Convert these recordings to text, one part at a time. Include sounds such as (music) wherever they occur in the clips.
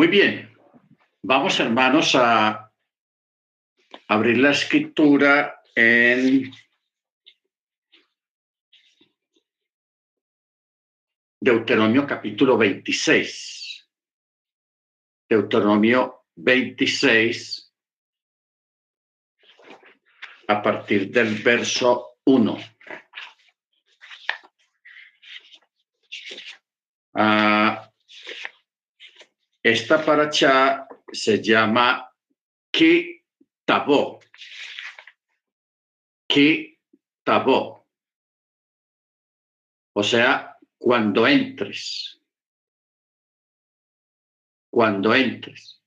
Muy bien, vamos hermanos a abrir la escritura en Deuteronomio capítulo 26. Deuteronomio 26 a partir del verso 1. Ah, esta paracha se llama Ki Tabo. Ki Tabo. O sea, cuando entres. Cuando entres.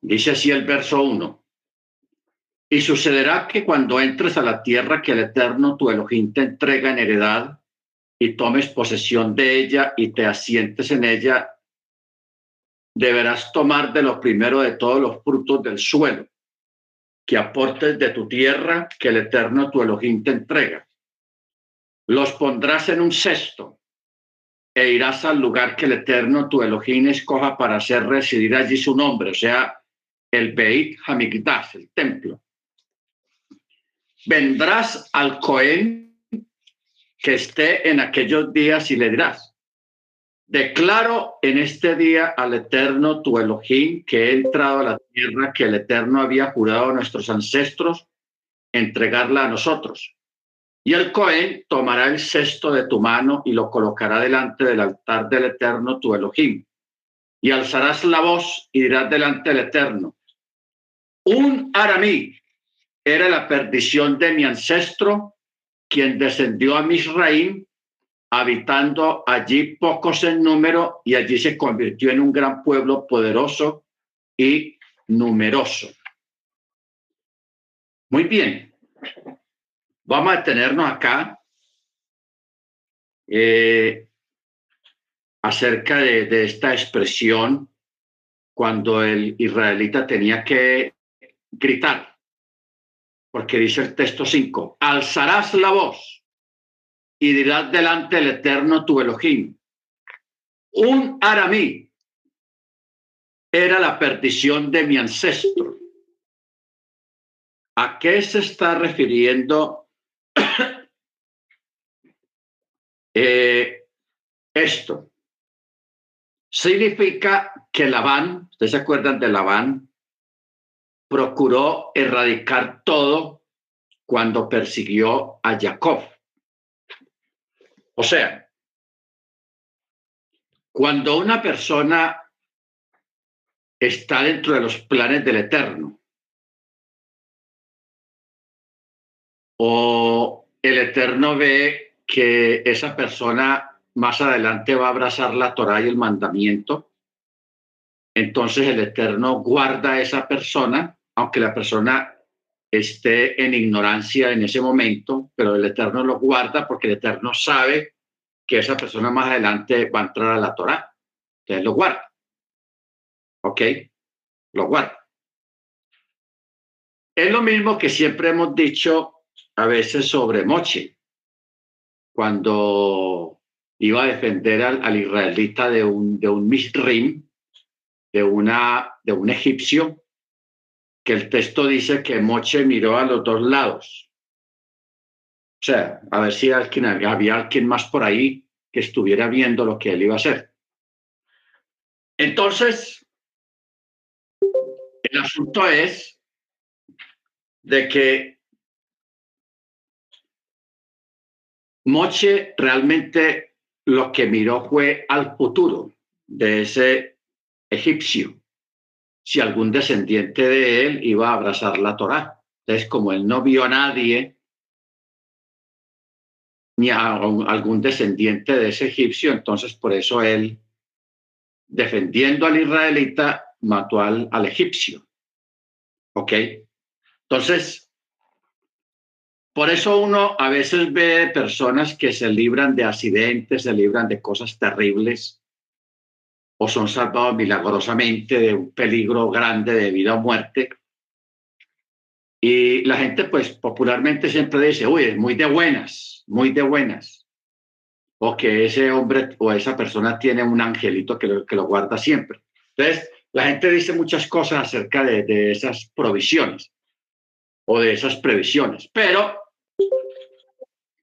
Dice así el verso 1. Y sucederá que cuando entres a la tierra que el Eterno tu Elohim te entrega en heredad y tomes posesión de ella y te asientes en ella, deberás tomar de lo primero de todos los frutos del suelo, que aportes de tu tierra que el Eterno tu Elohim te entrega. Los pondrás en un cesto e irás al lugar que el Eterno tu Elohim escoja para hacer residir allí su nombre, o sea, el Beit Hamikdash, el templo. Vendrás al Cohen que esté en aquellos días y le dirás, declaro en este día al Eterno tu Elohim que he entrado a la tierra que el Eterno había jurado a nuestros ancestros entregarla a nosotros. Y el Cohen tomará el cesto de tu mano y lo colocará delante del altar del Eterno tu Elohim. Y alzarás la voz y dirás delante del Eterno, un aramí era la perdición de mi ancestro quien descendió a Misraim, habitando allí pocos en número, y allí se convirtió en un gran pueblo poderoso y numeroso. Muy bien, vamos a detenernos acá eh, acerca de, de esta expresión cuando el israelita tenía que gritar porque dice el texto 5, alzarás la voz y dirás delante del Eterno tu Elohim. Un aramí era la perdición de mi ancestro. ¿A qué se está refiriendo (clears throat) eh, esto? Significa que Labán, ¿ustedes se acuerdan de Labán? procuró erradicar todo cuando persiguió a Jacob. O sea, cuando una persona está dentro de los planes del Eterno, o el Eterno ve que esa persona más adelante va a abrazar la Torah y el mandamiento, entonces el Eterno guarda a esa persona aunque la persona esté en ignorancia en ese momento, pero el Eterno lo guarda porque el Eterno sabe que esa persona más adelante va a entrar a la Torah. Entonces lo guarda. ¿Ok? Lo guarda. Es lo mismo que siempre hemos dicho a veces sobre Moche, cuando iba a defender al, israelita de un, de un misrim, de, una, de un egipcio, que el texto dice que Moche miró a los dos lados. O sea, a ver si alguien, había alguien más por ahí que estuviera viendo lo que él iba a hacer. Entonces, el asunto es de que Moche realmente lo que miró fue al futuro de ese egipcio si algún descendiente de él iba a abrazar la Torá. Entonces, como él no vio a nadie, ni a algún descendiente de ese egipcio, entonces por eso él, defendiendo al israelita, mató al, al egipcio. ¿Ok? Entonces, por eso uno a veces ve personas que se libran de accidentes, se libran de cosas terribles, o son salvados milagrosamente de un peligro grande de vida o muerte. Y la gente, pues popularmente siempre dice, uy, es muy de buenas, muy de buenas. o que ese hombre o esa persona tiene un angelito que lo, que lo guarda siempre. Entonces, la gente dice muchas cosas acerca de, de esas provisiones o de esas previsiones, pero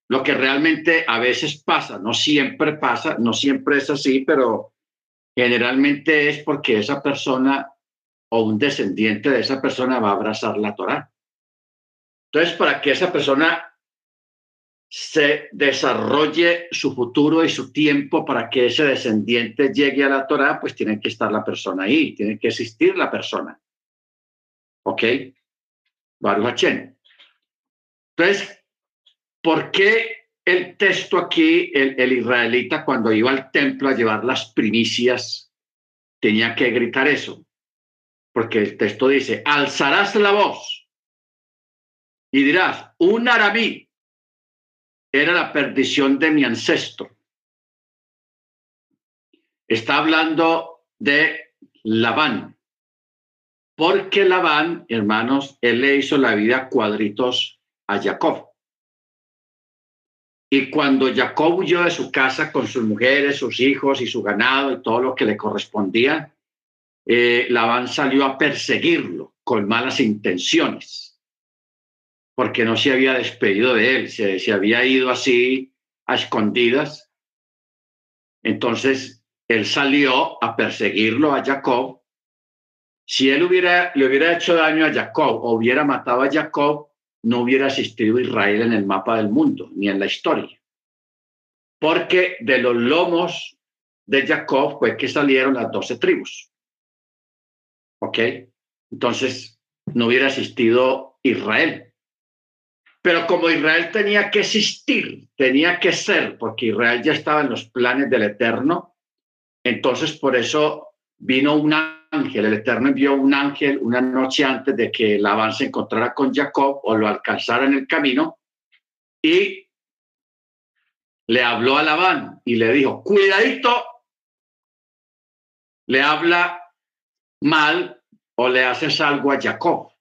lo que realmente a veces pasa, no siempre pasa, no siempre es así, pero generalmente es porque esa persona o un descendiente de esa persona va a abrazar la Torah. Entonces, para que esa persona se desarrolle su futuro y su tiempo para que ese descendiente llegue a la Torah, pues tiene que estar la persona ahí, tiene que existir la persona. ¿Ok? Baruch Entonces, ¿por qué el texto aquí, el, el, israelita, cuando iba al templo a llevar las primicias, tenía que gritar eso? Porque el texto dice, alzarás la voz y dirás, un aramí era la perdición de mi ancestro. Está hablando de Labán, porque Labán, hermanos, él le hizo la vida cuadritos a Jacob. Y cuando Jacob huyó de su casa con sus mujeres, sus hijos y su ganado y todo lo que le correspondía, eh, Labán salió a perseguirlo con malas intenciones porque no se había despedido de él, se, se había ido así a escondidas. Entonces, él salió a perseguirlo a Jacob. Si él hubiera, le hubiera hecho daño a Jacob o hubiera matado a Jacob, no hubiera existido Israel en el mapa del mundo ni en la historia. Porque de los lomos de Jacob fue que salieron las doce tribus. ¿Ok? Entonces, no hubiera existido Israel. Pero como Israel tenía que existir, tenía que ser, porque Israel ya estaba en los planes del Eterno, entonces por eso vino un ángel, el Eterno envió un ángel una noche antes de que Labán se encontrara con Jacob o lo alcanzara en el camino y le habló a Labán y le dijo, cuidadito, le habla mal o le haces algo a Jacob.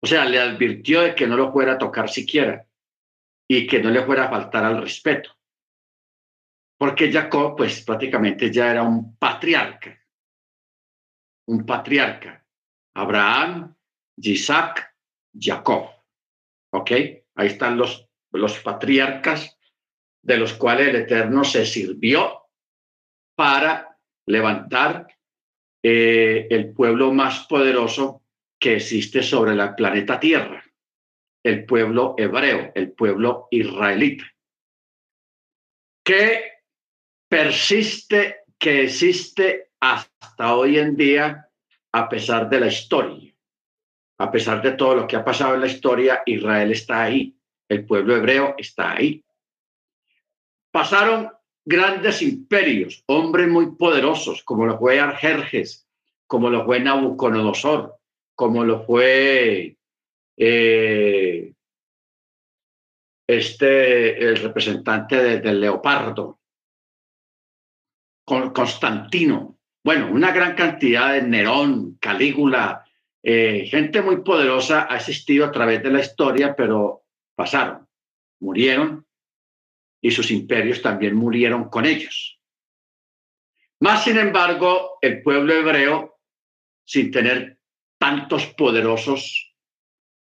O sea, le advirtió de que no lo fuera a tocar siquiera y que no le fuera a faltar al respeto. Porque Jacob, pues prácticamente ya era un patriarca. Un patriarca. Abraham, Isaac, Jacob. ¿Ok? Ahí están los, los patriarcas de los cuales el Eterno se sirvió para levantar eh, el pueblo más poderoso que existe sobre el planeta Tierra, el pueblo hebreo, el pueblo israelita, que persiste, que existe hasta hoy en día a pesar de la historia. A pesar de todo lo que ha pasado en la historia, Israel está ahí, el pueblo hebreo está ahí. Pasaron grandes imperios, hombres muy poderosos, como lo fue Arjerjes, como lo fue Nabucodonosor, como lo fue eh, este, el representante del leopardo, con Constantino. Bueno, una gran cantidad de Nerón, Calígula, eh, gente muy poderosa ha existido a través de la historia, pero pasaron, murieron y sus imperios también murieron con ellos. Más sin embargo, el pueblo hebreo, sin tener tantos poderosos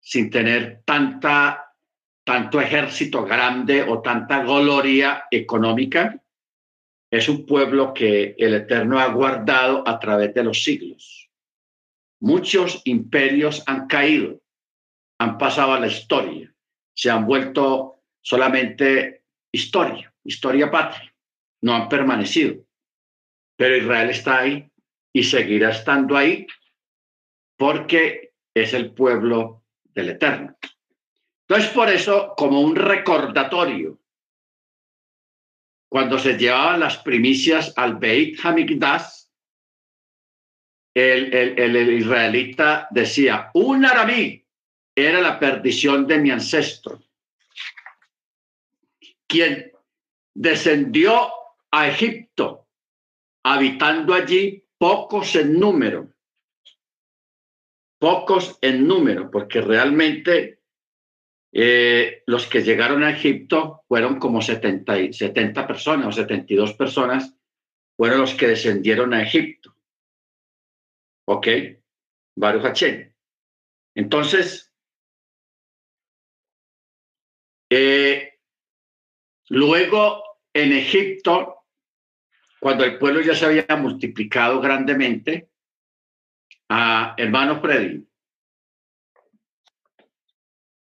sin tener tanta, tanto ejército grande o tanta gloria económica, es un pueblo que el Eterno ha guardado a través de los siglos. Muchos imperios han caído, han pasado a la historia, se han vuelto solamente historia, historia patria, no han permanecido. Pero Israel está ahí y seguirá estando ahí porque es el pueblo del Eterno. Entonces, por eso, como un recordatorio, cuando se llevaban las primicias al Beit Hamikdash, el, el, el, israelita decía, un aramí era la perdición de mi ancestro, quien descendió a Egipto, habitando allí pocos en número, pocos en número, porque realmente eh, los que llegaron a Egipto fueron como 70, 70 personas o 72 personas, fueron los que descendieron a Egipto. ¿Ok? Baruch Hachem. Entonces, eh, luego en Egipto, cuando el pueblo ya se había multiplicado grandemente, a hermano Freddy,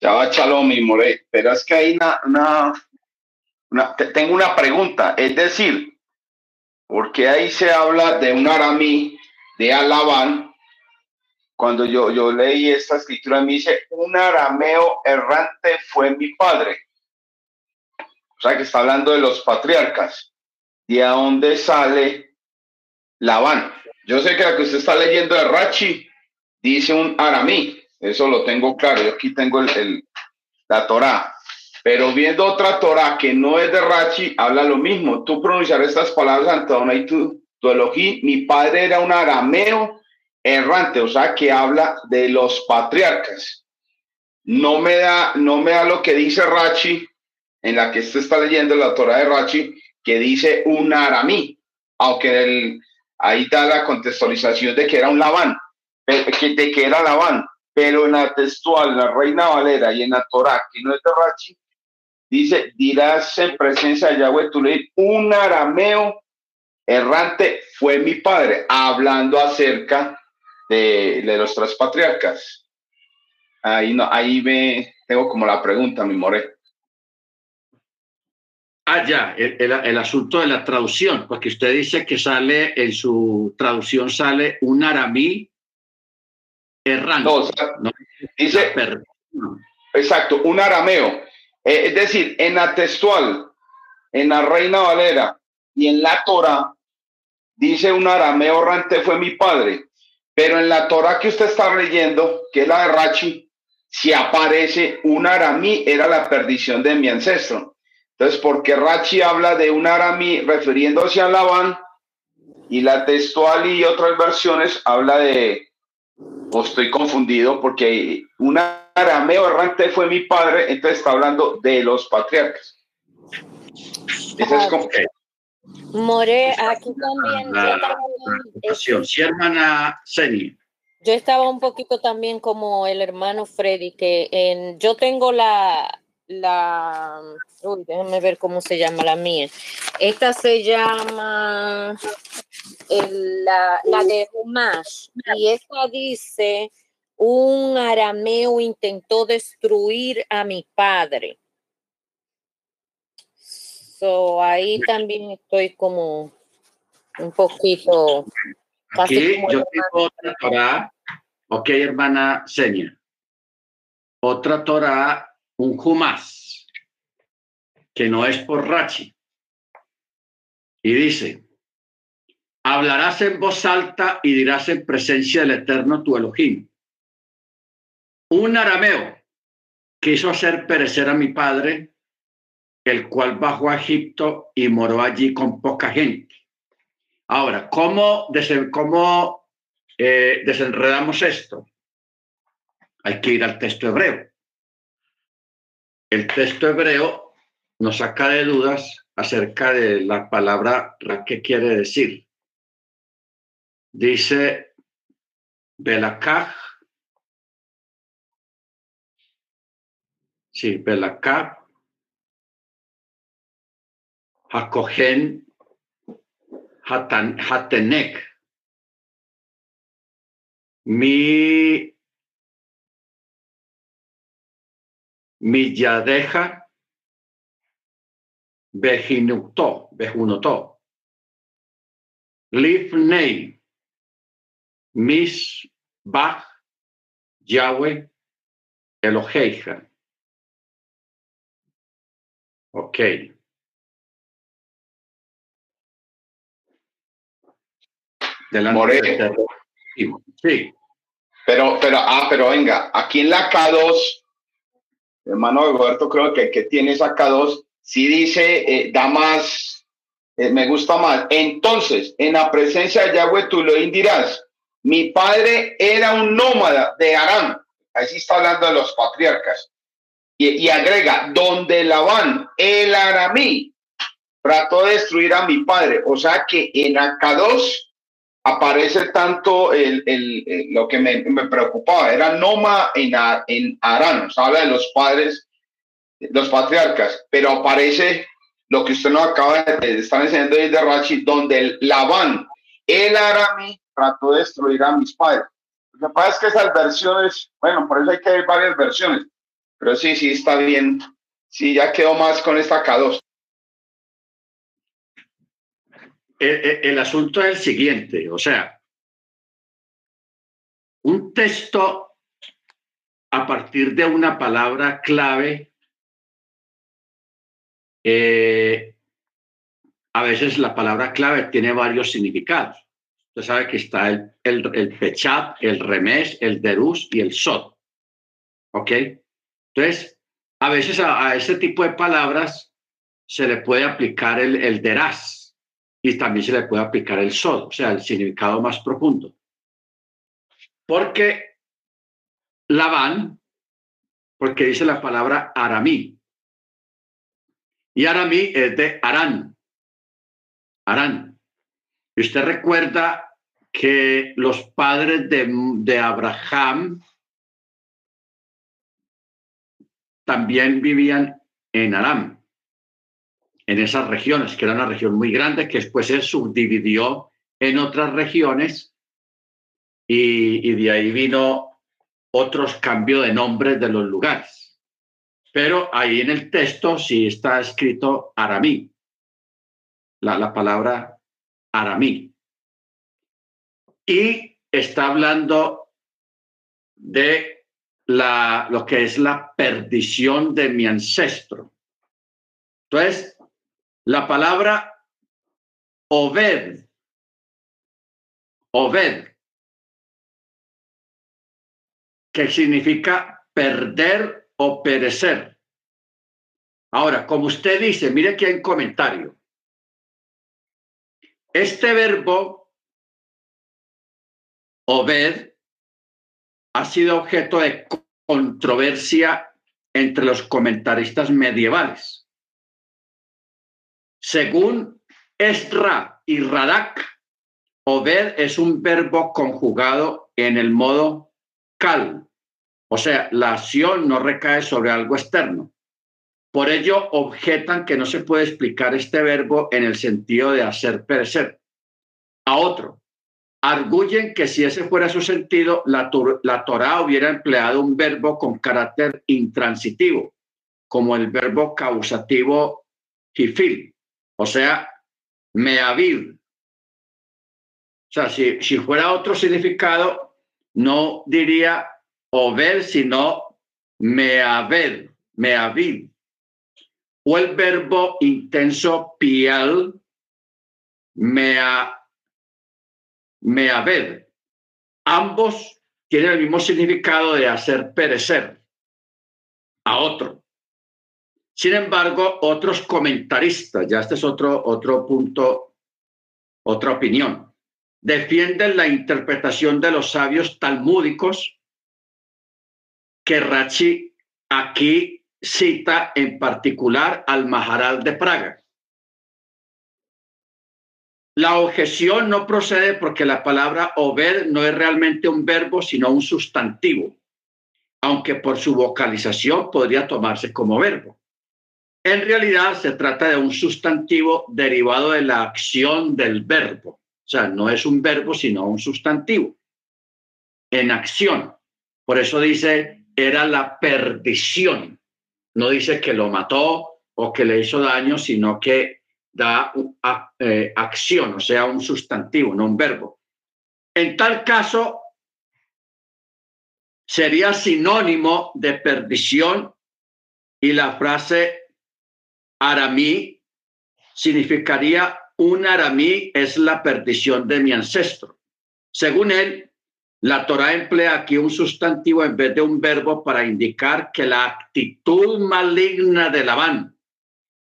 ya va Shalom y More, pero es que hay una, una, tengo una pregunta, es decir, porque ahí se habla de un aramí de Alabán, cuando yo, yo leí esta escritura me dice, un arameo errante fue mi padre. O sea que está hablando de los patriarcas. ¿De dónde sale Labán? Yo sé que la que usted está leyendo de Rachi dice un aramí, eso lo tengo claro. Yo aquí tengo el, la Torah. Pero viendo otra Torah que no es de Rachi, habla lo mismo. Tú pronunciar estas palabras ante y tu, tu. Mi padre era un arameo errante, o sea, que habla de los patriarcas. No me da, no me da lo que dice Rachi, en la que usted está leyendo la Torah de Rachi, que dice un aramí, aunque el, ahí da la contextualización de que era un Labán, de que era Labán pero en la textual, la Reina Valera y en la Torah, que no es de Rachi, dice, dirás en presencia de Yahweh, tú leí, un arameo errante fue mi padre, hablando acerca de, los tres patriarcas. Ahí, no, ahí me tengo como la pregunta, mi more. Ah, ya, el, asunto de la traducción, porque usted dice que sale, en su traducción sale un aramí dice, exacto, un arameo. Eh, es decir, en la textual, en la Reina Valera y en la Torah, dice un arameo errante fue mi padre. Pero en la Torah que usted está leyendo, que es la de Rachi, si aparece un aramí, era la perdición de mi ancestro. Entonces, porque Rachi habla de un aramí refiriéndose a Labán, y la textual y otras versiones habla de, o estoy confundido porque un arameo errante fue mi padre, entonces está hablando de los patriarcas. Eso es como que... More, aquí también. sí, hermana Seni. Yo estaba un poquito también como el hermano Freddy, que en, yo tengo la, la, uy, déjame ver cómo se llama la mía. Esta se llama la, la de Humash y esta dice, un arameo intentó destruir a mi padre. So, ahí también estoy como un poquito. Aquí yo tengo otra Torah. Ok, hermana Seña. Otra Torah un Jumas, que no es por Rachi. Y dice, hablarás en voz alta y dirás en presencia del Eterno tu Elohim. Un arameo quiso hacer perecer a mi padre, el cual bajó a Egipto y moró allí con poca gente. Ahora, ¿cómo, cómo eh, desenredamos esto? Hay que ir al texto hebreo el texto hebreo nos saca de dudas acerca de la palabra ¿qué quiere decir. Dice Belakaj. Sí, Belakaj. Hakohen Hatenek. Mi Milladeja Bejinutó, Bejunotó. Lifnei Mis Bach Yahweh Eloheija. Ok. Delante Sí. Pero, pero, ah, pero venga, aquí en la K2 hermano Roberto creo que, que tiene acá dos, si dice, eh, da más, eh, me gusta más. Entonces, en la presencia de Yahweh tú lo dirás, mi padre era un nómada de Aram, ahí está hablando de los patriarcas, y, agrega, donde Labán, el aramí, trató de destruir a mi padre. O sea que en Akados aparece tanto el, lo que me, preocupaba, era Noma en, en Arán, habla de los padres, los patriarcas, pero aparece lo que usted nos acaba de estar enseñando desde Rachi, donde el Labán, el aramí, trató de destruir a mis padres. Lo que pasa es que esas versiones, bueno, por eso hay que ver varias versiones, pero sí, sí, está bien. Sí, ya quedó más con esta K2. El, asunto es el siguiente, o sea, un texto a partir de una palabra clave, eh, a veces la palabra clave tiene varios significados. Usted sabe que está el, el, el pechat, el remés, el derus y el sot. ¿Ok? Entonces, a veces a, ese tipo de palabras se le puede aplicar el, el deraz y también se le puede aplicar el sod, o sea, el significado más profundo. Porque Labán, porque dice la palabra aramí, y aramí es de Arán, Arán. Y usted recuerda que los padres de, de Abraham también vivían en Aram, en esas regiones, que era una región muy grande que después se subdividió en otras regiones y, de ahí vino otros cambios de nombres de los lugares. Pero ahí en el texto sí está escrito aramí, la, la palabra aramí. Y está hablando de la, lo que es la perdición de mi ancestro. Entonces, la palabra Obed, Obed, que significa perder o perecer. Ahora, como usted dice, mire aquí en comentario. Este verbo, Obed, ha sido objeto de controversia entre los comentaristas medievales. Según Esdra y Radak, Obed es un verbo conjugado en el modo cal, o sea, la acción no recae sobre algo externo. Por ello, objetan que no se puede explicar este verbo en el sentido de hacer perecer a otro, arguyen que si ese fuera su sentido, la, la Torah hubiera empleado un verbo con carácter intransitivo, como el verbo causativo hifil, o sea, meavir. O sea, si, si fuera otro significado, no diría over, sino meaver, meavir. O el verbo intenso piel, mea meaved. Ambos tienen el mismo significado de hacer perecer a otro. Sin embargo, otros comentaristas, ya este es otro, otro punto, otra opinión, defienden la interpretación de los sabios talmúdicos que Rachi aquí cita en particular al Maharal de Praga. La objeción no procede porque la palabra obed no es realmente un verbo, sino un sustantivo, aunque por su vocalización podría tomarse como verbo. En realidad se trata de un sustantivo derivado de la acción del verbo. O sea, no es un verbo, sino un sustantivo en acción. Por eso dice, era la perdición. No dice que lo mató o que le hizo daño, sino que da eh, acción, o sea, un sustantivo, no un verbo. En tal caso, sería sinónimo de perdición y la frase aramí significaría un aramí es la perdición de mi ancestro. Según él, la Torah emplea aquí un sustantivo en vez de un verbo para indicar que la actitud maligna de Labán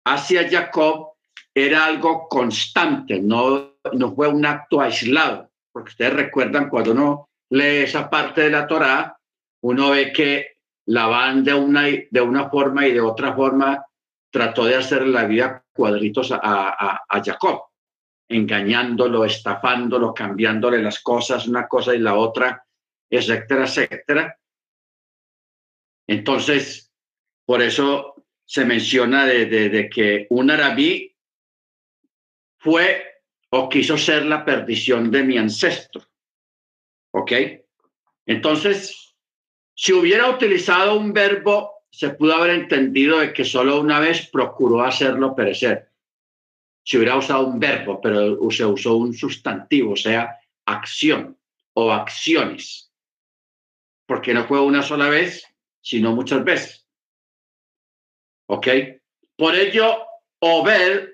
hacia Jacob era algo constante, no, no fue un acto aislado, porque ustedes recuerdan cuando uno lee esa parte de la Torá, uno ve que Labán de una, de una forma y de otra forma trató de hacer la vida cuadritos a, a, Jacob, engañándolo, estafándolo, cambiándole las cosas, una cosa y la otra, etcétera, etcétera. Entonces, por eso se menciona de, de que un arabí fue o quiso ser la perdición de mi ancestro. ¿Ok? Entonces, si hubiera utilizado un verbo, se pudo haber entendido de que solo una vez procuró hacerlo perecer. Si hubiera usado un verbo, pero se usó un sustantivo, o sea, acción o acciones. Porque no fue una sola vez, sino muchas veces. ¿Ok? Por ello, Obed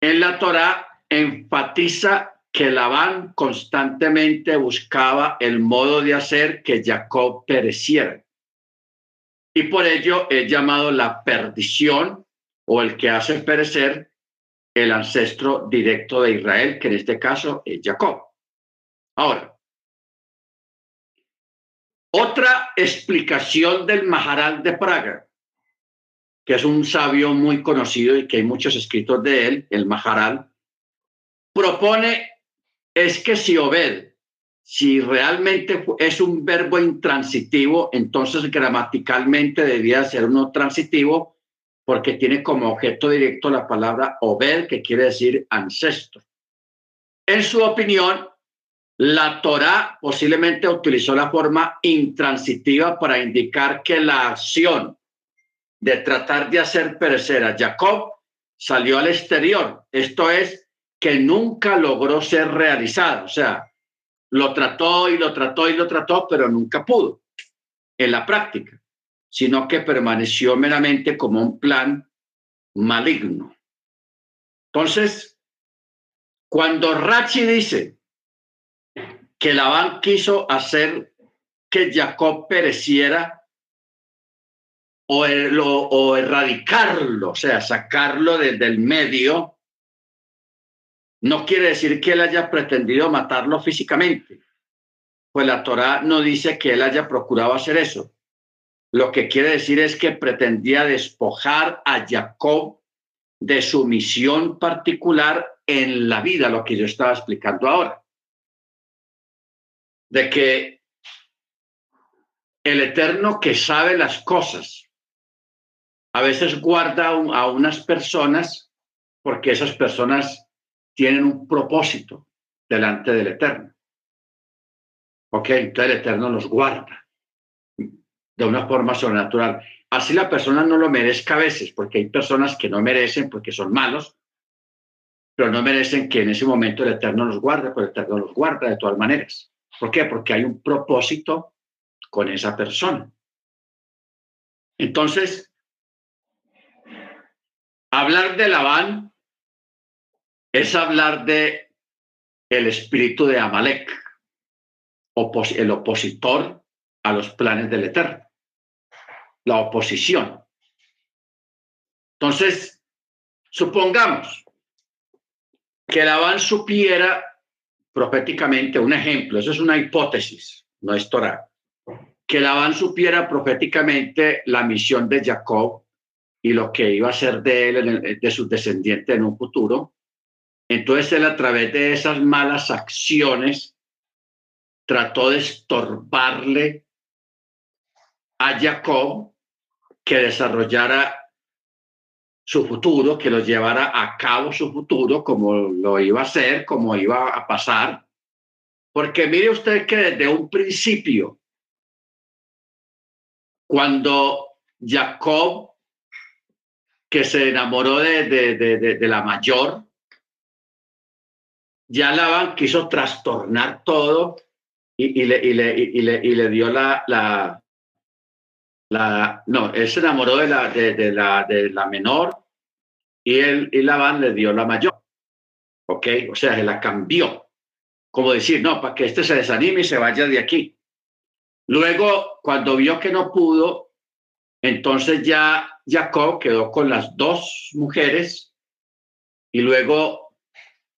en la Torah enfatiza que Labán constantemente buscaba el modo de hacer que Jacob pereciera. Y por ello es llamado la perdición o el que hace perecer el ancestro directo de Israel, que en este caso es Jacob. Ahora, otra explicación del Maharal de Praga, que es un sabio muy conocido y que hay muchos escritos de él, el Maharal, propone es que si Obed, si realmente es un verbo intransitivo, entonces gramaticalmente debía ser uno transitivo porque tiene como objeto directo la palabra Obed, que quiere decir ancestro. En su opinión, la Torá posiblemente utilizó la forma intransitiva para indicar que la acción de tratar de hacer perecer a Jacob salió al exterior. Esto es, que nunca logró ser realizado. O sea, lo trató y lo trató y lo trató, pero nunca pudo en la práctica, sino que permaneció meramente como un plan maligno. Entonces, cuando Rachi dice que Labán quiso hacer que Jacob pereciera o, erradicarlo, o sea, sacarlo desde el medio, no quiere decir que él haya pretendido matarlo físicamente, pues la Torá no dice que él haya procurado hacer eso. Lo que quiere decir es que pretendía despojar a Jacob de su misión particular en la vida, lo que yo estaba explicando ahora. De que el Eterno que sabe las cosas, a veces guarda a unas personas porque esas personas tienen un propósito delante del Eterno. Ok, entonces el Eterno los guarda de una forma sobrenatural. Así la persona no lo merezca a veces, porque hay personas que no merecen porque son malos, pero no merecen que en ese momento el Eterno los guarde, pero el Eterno los guarda de todas maneras. ¿Por qué? Porque hay un propósito con esa persona. Entonces, hablar de Labán es hablar de el espíritu de Amalek, el opositor a los planes del Eterno, la oposición. Entonces, supongamos que Labán supiera proféticamente un ejemplo, eso es una hipótesis, no es Torah, que Labán supiera proféticamente la misión de Jacob y lo que iba a ser de él, de sus descendientes en un futuro, entonces él a través de esas malas acciones trató de estorbarle a Jacob que desarrollara su futuro, que lo llevara a cabo su futuro como lo iba a hacer, como iba a pasar. Porque mire usted que desde un principio, cuando Jacob, que se enamoró de, de, de la mayor, ya Labán quiso trastornar todo y, le, y, le, y, le, y le dio la, la, no, él se enamoró de la, de, la, de la menor y, él, y le dio la mayor. ¿Ok? O sea, se la cambió. Como decir, no, para que este se desanime y se vaya de aquí. Luego, cuando vio que no pudo, entonces ya Jacob quedó con las dos mujeres y luego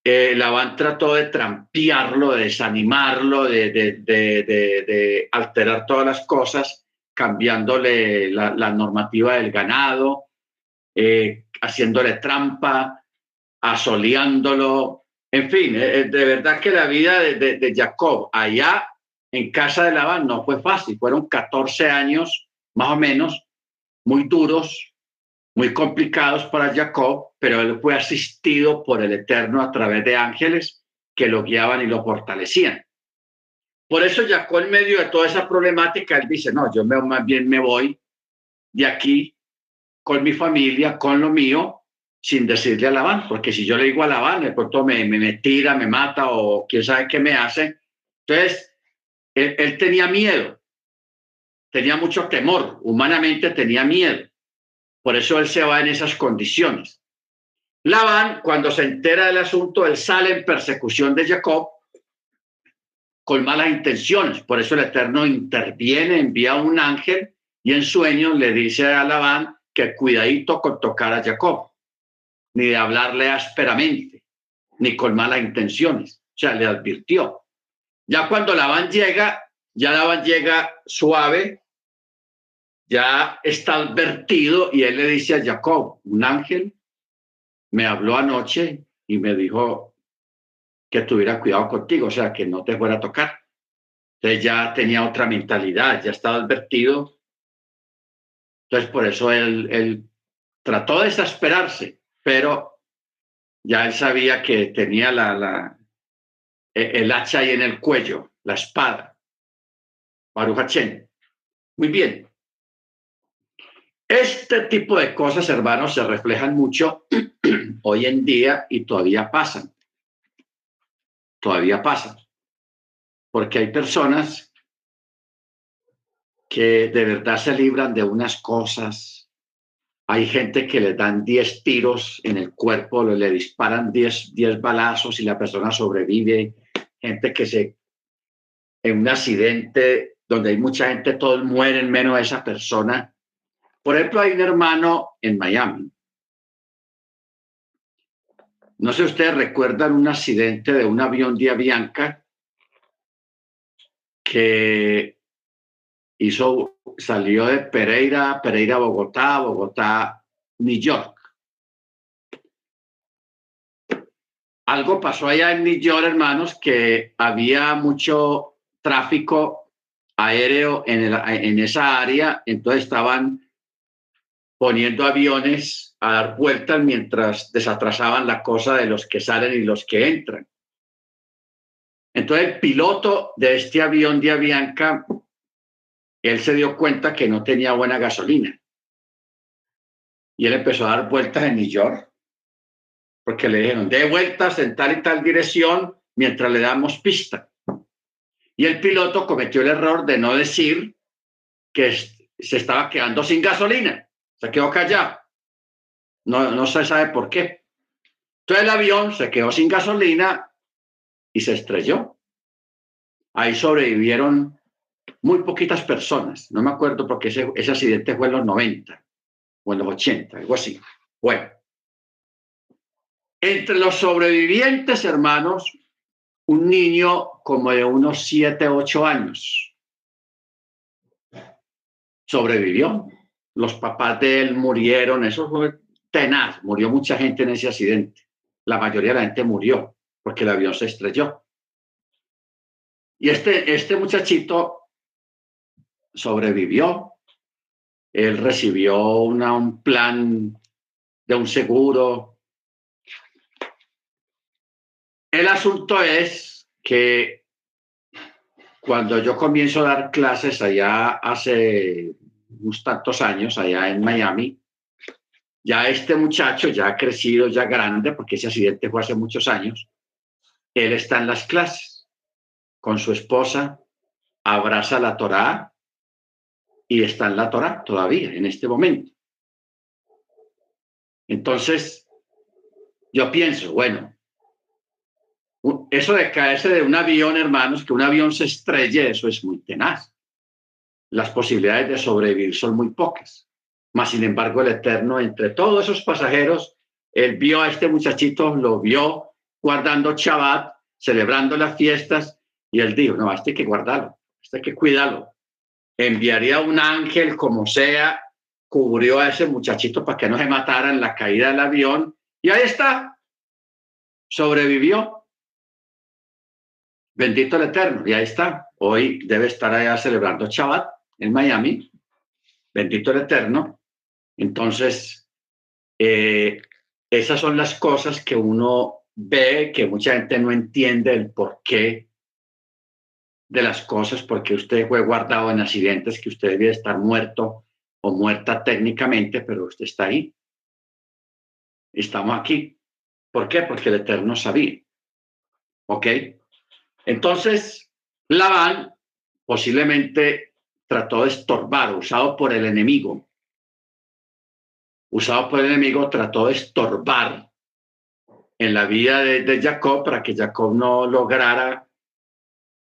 eh, Labán trató de trampearlo, de desanimarlo, de, alterar todas las cosas, cambiándole la, normativa del ganado, eh, haciéndole trampa, asoleándolo, en fin, eh, de verdad que la vida de, de, Jacob allá en casa de Labán no fue fácil, fueron 14 años más o menos, muy duros, muy complicados para Jacob, pero él fue asistido por el Eterno a través de ángeles que lo guiaban y lo fortalecían. Por eso Jacob en medio de toda esa problemática, él dice, no, yo más bien me voy de aquí con mi familia, con lo mío, sin decirle a Labán, porque si yo le digo a Labán, pronto me, me, tira, me mata o quién sabe qué me hace. Entonces, él tenía miedo, tenía mucho temor, humanamente tenía miedo. Por eso él se va en esas condiciones. Labán, cuando se entera del asunto, él sale en persecución de Jacob con malas intenciones. Por eso el Eterno interviene, envía un ángel y en sueños le dice a Labán que cuidadito con tocar a Jacob, ni de hablarle ásperamente, ni con malas intenciones. O sea, le advirtió. Ya cuando Labán llega, ya Labán llega suave, ya está advertido y él le dice a Jacob, un ángel me habló anoche y me dijo que tuviera cuidado contigo, o sea, que no te fuera a tocar. Entonces ya tenía otra mentalidad, ya estaba advertido. Entonces por eso él, trató de desesperarse, pero ya él sabía que tenía la, la, e, el hacha ahí en el cuello, la espada. Baruch Muy bien. Este tipo de cosas, hermanos, se reflejan mucho (clears throat) hoy en día y todavía pasan. Todavía pasan. Porque hay personas que de verdad se libran de unas cosas. Hay gente que le dan 10 tiros en el cuerpo, le disparan 10, 10 balazos y la persona sobrevive. Gente que se, en un accidente donde hay mucha gente, todos mueren menos esa persona por ejemplo, hay un hermano en Miami. No sé si ustedes recuerdan un accidente de un avión de Avianca que hizo, salió de Pereira, Pereira, Bogotá, Bogotá, New York. Algo pasó allá en New York, hermanos, que había mucho tráfico aéreo en, esa área, entonces estaban poniendo aviones a dar vueltas mientras desatrasaban la cosa de los que salen y los que entran. Entonces el piloto de este avión de Avianca, él se dio cuenta que no tenía buena gasolina. Y él empezó a dar vueltas en New York, porque le dijeron, dé vueltas en tal y tal dirección mientras le damos pista. Y el piloto cometió el error de no decir que se estaba quedando sin gasolina se quedó callado. No, se sabe por qué. Entonces el avión se quedó sin gasolina y se estrelló. Ahí sobrevivieron muy poquitas personas. No me acuerdo porque ese, ese accidente fue en los 90 o en los 80, algo así. Bueno, entre los sobrevivientes, hermanos, un niño como de unos 7, 8 años sobrevivió los papás de él murieron, eso fue tenaz, murió mucha gente en ese accidente. La mayoría de la gente murió porque el avión se estrelló. Y este, este muchachito sobrevivió. Él recibió un plan de un seguro. El asunto es que cuando yo comienzo a dar clases allá hace unos tantos años allá en Miami, ya este muchacho ya ha crecido, ya grande, porque ese accidente fue hace muchos años, él está en las clases con su esposa, abraza la Torá y está en la Torá todavía, en este momento. Entonces, yo pienso, bueno, eso de caerse de un avión, hermanos, que un avión se estrelle, eso es muy tenaz las posibilidades de sobrevivir son muy pocas. Mas, sin embargo, el Eterno, entre todos esos pasajeros, él vio a este muchachito, lo vio guardando Shabbat, celebrando las fiestas, y él dijo, no, este hay que guardarlo, este hay que cuidarlo. enviaría un ángel como sea, cubrió a ese muchachito para que no se matara en la caída del avión y ahí está, sobrevivió. Bendito el Eterno, y ahí está. Hoy debe estar allá celebrando Shabbat en Miami. Bendito el Eterno. Entonces, eh, esas son las cosas que uno ve, que mucha gente no entiende el porqué de las cosas, porque usted fue guardado en accidentes, que usted debía estar muerto o muerta técnicamente, pero usted está ahí. Estamos aquí. ¿Por qué? Porque el Eterno sabía. ¿Ok? Entonces, Labán posiblemente trató de estorbar, usado por el enemigo. Usado por el enemigo, trató de estorbar en la vida de, de Jacob para que Jacob no lograra,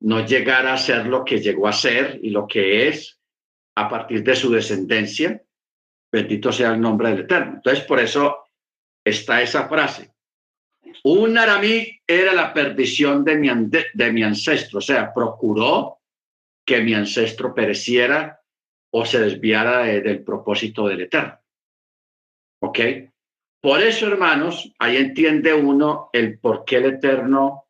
no llegara a ser lo que llegó a ser y lo que es a partir de su descendencia. Bendito sea el nombre del Eterno. Entonces, por eso está esa frase. Un aramí era la perdición de mi, de mi ancestro, o sea, procuró que mi ancestro pereciera o se desviara del propósito del Eterno. ¿Ok? Por eso, hermanos, ahí entiende uno el por qué el Eterno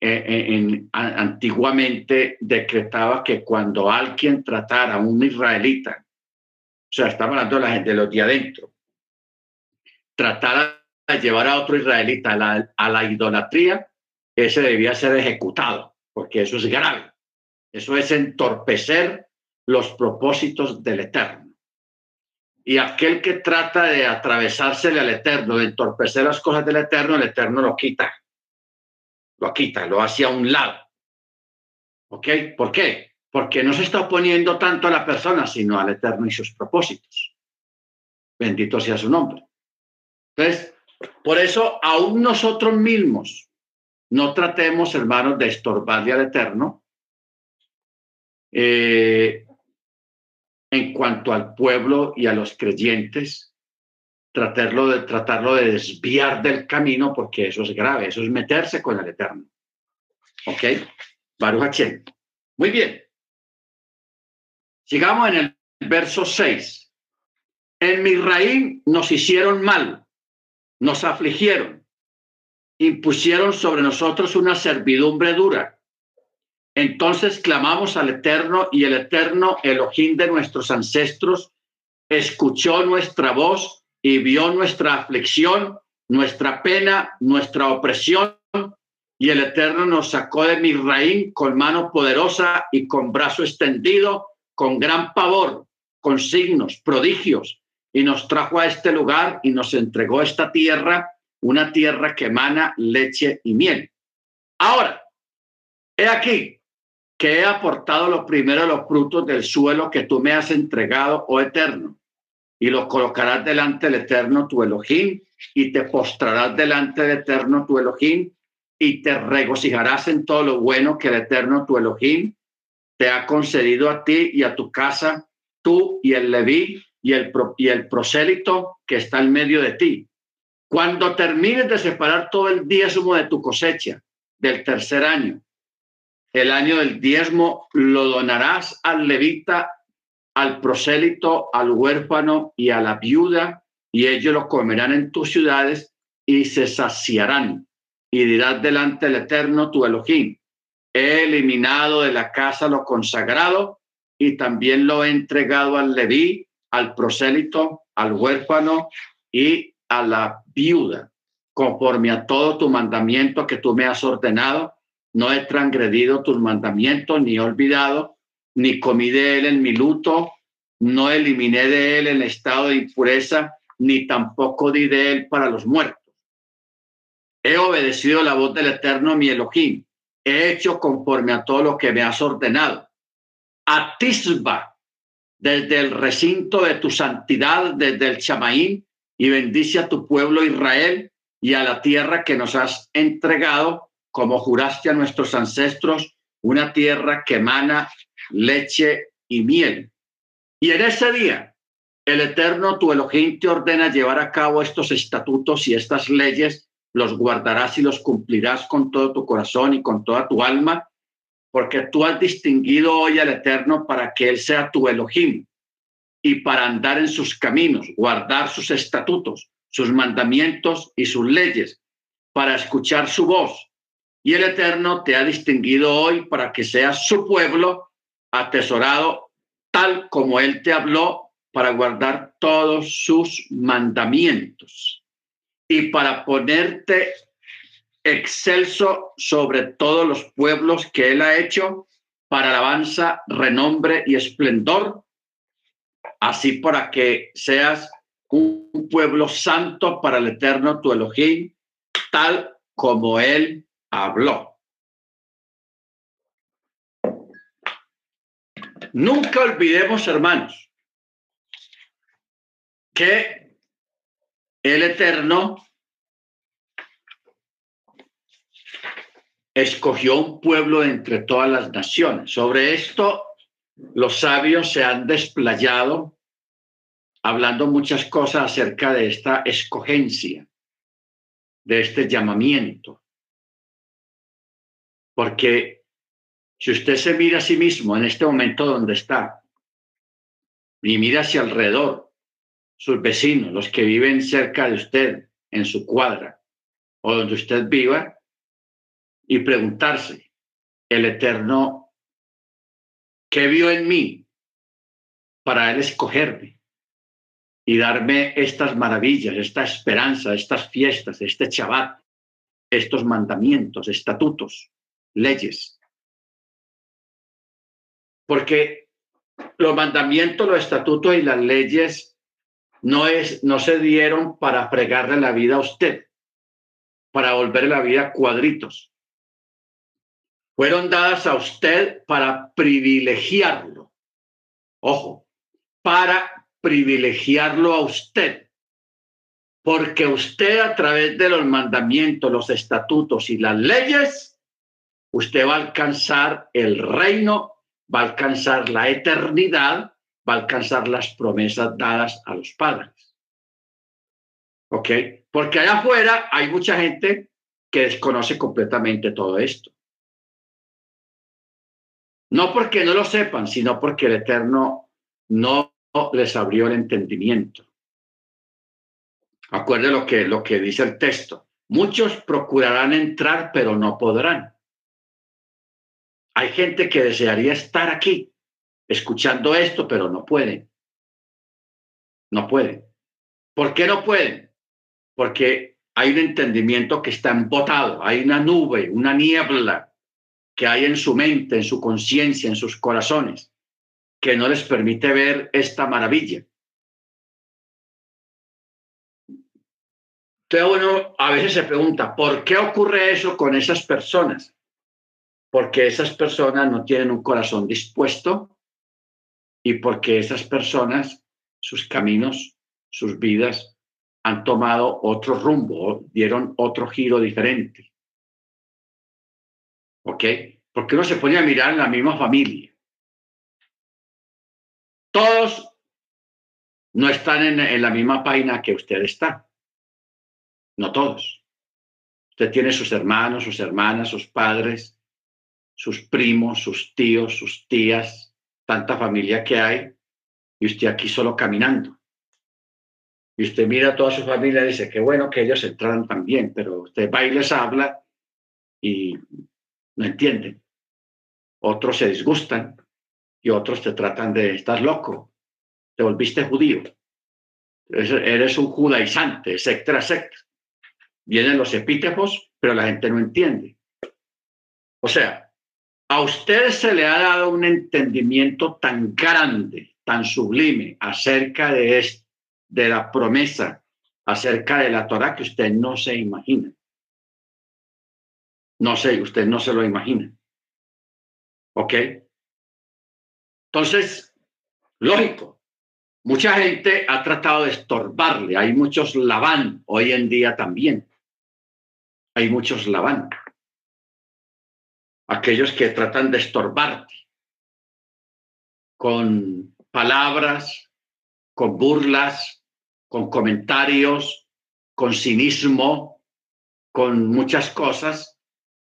eh, eh, en, antiguamente decretaba que cuando alguien tratara a un israelita, o sea, estamos hablando de la gente de los de adentro, tratara llevar a otro israelita a la, a la idolatría, ese debía ser ejecutado, porque eso es grave. Eso es entorpecer los propósitos del Eterno. Y aquel que trata de atravesársele al Eterno, de entorpecer las cosas del Eterno, el Eterno lo quita. Lo quita, lo hace a un lado. ¿Ok? ¿Por qué? Porque no se está oponiendo tanto a la persona, sino al Eterno y sus propósitos. Bendito sea su nombre. Entonces, por eso, aún nosotros mismos no tratemos, hermanos, de estorbarle al Eterno eh, en cuanto al pueblo y a los creyentes, tratarlo de, tratarlo de desviar del camino, porque eso es grave, eso es meterse con el Eterno. ¿Ok? Baruch Muy bien. Sigamos en el verso 6. En Misraim nos hicieron mal, nos afligieron, impusieron sobre nosotros una servidumbre dura. Entonces clamamos al Eterno y el Eterno, Elohim de nuestros ancestros, escuchó nuestra voz y vio nuestra aflicción, nuestra pena, nuestra opresión, y el Eterno nos sacó de Misraim con mano poderosa y con brazo extendido, con gran pavor, con signos, prodigios, y nos trajo a este lugar y nos entregó esta tierra, una tierra que emana leche y miel. Ahora, he aquí que he aportado los primeros los frutos del suelo que tú me has entregado, oh Eterno, y los colocarás delante del Eterno tu Elohim, y te postrarás delante del Eterno tu Elohim, y te regocijarás en todo lo bueno que el Eterno tu Elohim te ha concedido a ti y a tu casa, tú y el Leví y el, y el prosélito que está en medio de ti. Cuando termines de separar todo el diezmo de tu cosecha del tercer año, el año del diezmo lo donarás al levita, al prosélito, al huérfano y a la viuda, y ellos lo comerán en tus ciudades y se saciarán. Y dirás delante del Eterno tu Elohim, he eliminado de la casa lo consagrado y también lo he entregado al leví, al prosélito, al huérfano y a la viuda, conforme a todo tu mandamiento que tú me has ordenado no he transgredido tus mandamientos, ni olvidado, ni comí de él en mi luto, no eliminé de él el estado de impureza, ni tampoco di de él para los muertos. He obedecido la voz del Eterno, mi Elohim. He hecho conforme a todo lo que me has ordenado. A Tisba, desde el recinto de tu santidad, desde el Chamaín, y bendice a tu pueblo Israel y a la tierra que nos has entregado como juraste a nuestros ancestros, una tierra que emana leche y miel. Y en ese día, el Eterno, tu Elohim, te ordena llevar a cabo estos estatutos y estas leyes, los guardarás y los cumplirás con todo tu corazón y con toda tu alma, porque tú has distinguido hoy al Eterno para que Él sea tu Elohim y para andar en sus caminos, guardar sus estatutos, sus mandamientos y sus leyes, para escuchar su voz. Y el Eterno te ha distinguido hoy para que seas su pueblo atesorado tal como Él te habló para guardar todos sus mandamientos y para ponerte excelso sobre todos los pueblos que Él ha hecho para alabanza, renombre y esplendor, así para que seas un pueblo santo para el eterno tu Elohim, tal como Él habló. Nunca olvidemos, hermanos, que el Eterno escogió un pueblo entre todas las naciones. Sobre esto, los sabios se han desplayado hablando muchas cosas acerca de esta escogencia, de este llamamiento. Porque si usted se mira a sí mismo en este momento donde está y mira hacia alrededor, sus vecinos, los que viven cerca de usted, en su cuadra o donde usted viva, y preguntarse, el Eterno, ¿qué vio en mí para Él escogerme y darme estas maravillas, esta esperanza, estas fiestas, este Shabbat, estos mandamientos, estatutos, leyes? porque los mandamientos, los estatutos y las leyes no, es, no se dieron para fregarle la vida a usted, para volver la vida cuadritos. Fueron dadas a usted para privilegiarlo. Ojo, para privilegiarlo a usted. Porque usted a través de los mandamientos, los estatutos y las leyes, usted va a alcanzar el reino va a alcanzar la eternidad, va a alcanzar las promesas dadas a los padres. ¿Ok? Porque allá afuera hay mucha gente que desconoce completamente todo esto. No porque no lo sepan, sino porque el Eterno no les abrió el entendimiento. Acuerde lo que, lo que dice el texto. Muchos procurarán entrar, pero no podrán. Hay gente que desearía estar aquí escuchando esto, pero no pueden. No pueden. ¿Por qué no pueden? Porque hay un entendimiento que está embotado, hay una nube, una niebla que hay en su mente, en su conciencia, en sus corazones, que no les permite ver esta maravilla. Entonces uno a veces se pregunta, ¿por qué ocurre eso con esas personas? porque esas personas no tienen un corazón dispuesto y porque esas personas, sus caminos, sus vidas han tomado otro rumbo, dieron otro giro diferente. ¿Ok? Porque uno se pone a mirar en la misma familia. Todos no están en, en la misma página que usted está. No todos. Usted tiene sus hermanos, sus hermanas, sus padres, sus primos, sus tíos, sus tías, tanta familia que hay, y usted aquí solo caminando. Y usted mira a toda su familia y dice, qué bueno que ellos entraran también, pero usted va y les habla y no entienden. Otros se disgustan y otros te tratan de, estás loco, te volviste judío, eres un judaizante, etcétera, etcétera. Vienen los epítefos, pero la gente no entiende. O sea, a usted se le ha dado un entendimiento tan grande, tan sublime acerca de, de la promesa, acerca de la Torah que usted no se imagina. No sé, usted no se lo imagina. ¿Ok? Entonces, lógico, mucha gente ha tratado de estorbarle. Hay muchos laván hoy en día también. Hay muchos laván aquellos que tratan de estorbarte con palabras, con burlas, con comentarios, con cinismo, con muchas cosas,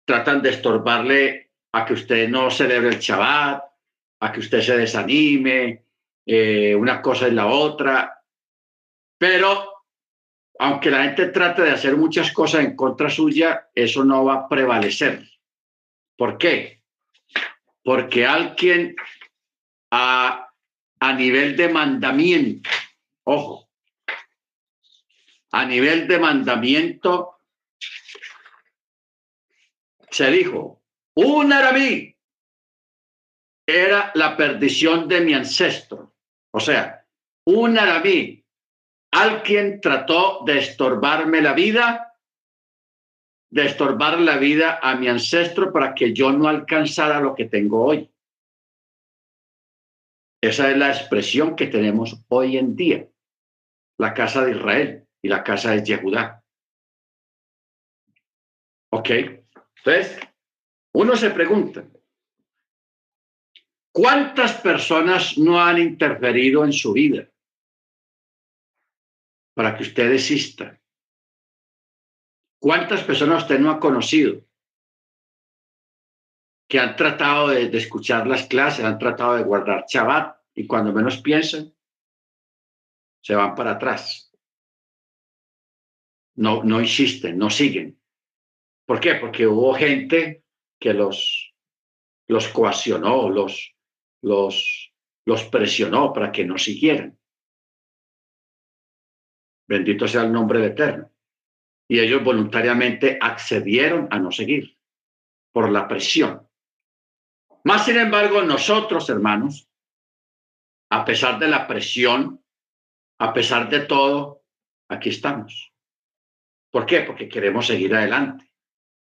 tratan de estorbarle a que usted no celebre el Shabbat, a que usted se desanime, eh, una cosa y la otra. Pero aunque la gente trate de hacer muchas cosas en contra suya, eso no va a prevalecer. ¿Por qué? Porque alguien a, a nivel de mandamiento, ojo, a nivel de mandamiento, se dijo, un aramí era la perdición de mi ancestro. O sea, un aramí, alguien trató de estorbarme la vida de estorbar la vida a mi ancestro para que yo no alcanzara lo que tengo hoy. Esa es la expresión que tenemos hoy en día. La casa de Israel y la casa de Yehudá. ¿Ok? Entonces, uno se pregunta, ¿cuántas personas no han interferido en su vida para que usted exista? ¿Cuántas personas usted no ha conocido que han tratado de, escuchar las clases, han tratado de guardar Shabbat y cuando menos piensan, se van para atrás? No, no insisten, no siguen. ¿Por qué? Porque hubo gente que los, los coaccionó, los, los, los presionó para que no siguieran. Bendito sea el nombre de Eterno y ellos voluntariamente accedieron a no seguir por la presión. Más sin embargo, nosotros, hermanos, a pesar de la presión, a pesar de todo, aquí estamos. ¿Por qué? Porque queremos seguir adelante,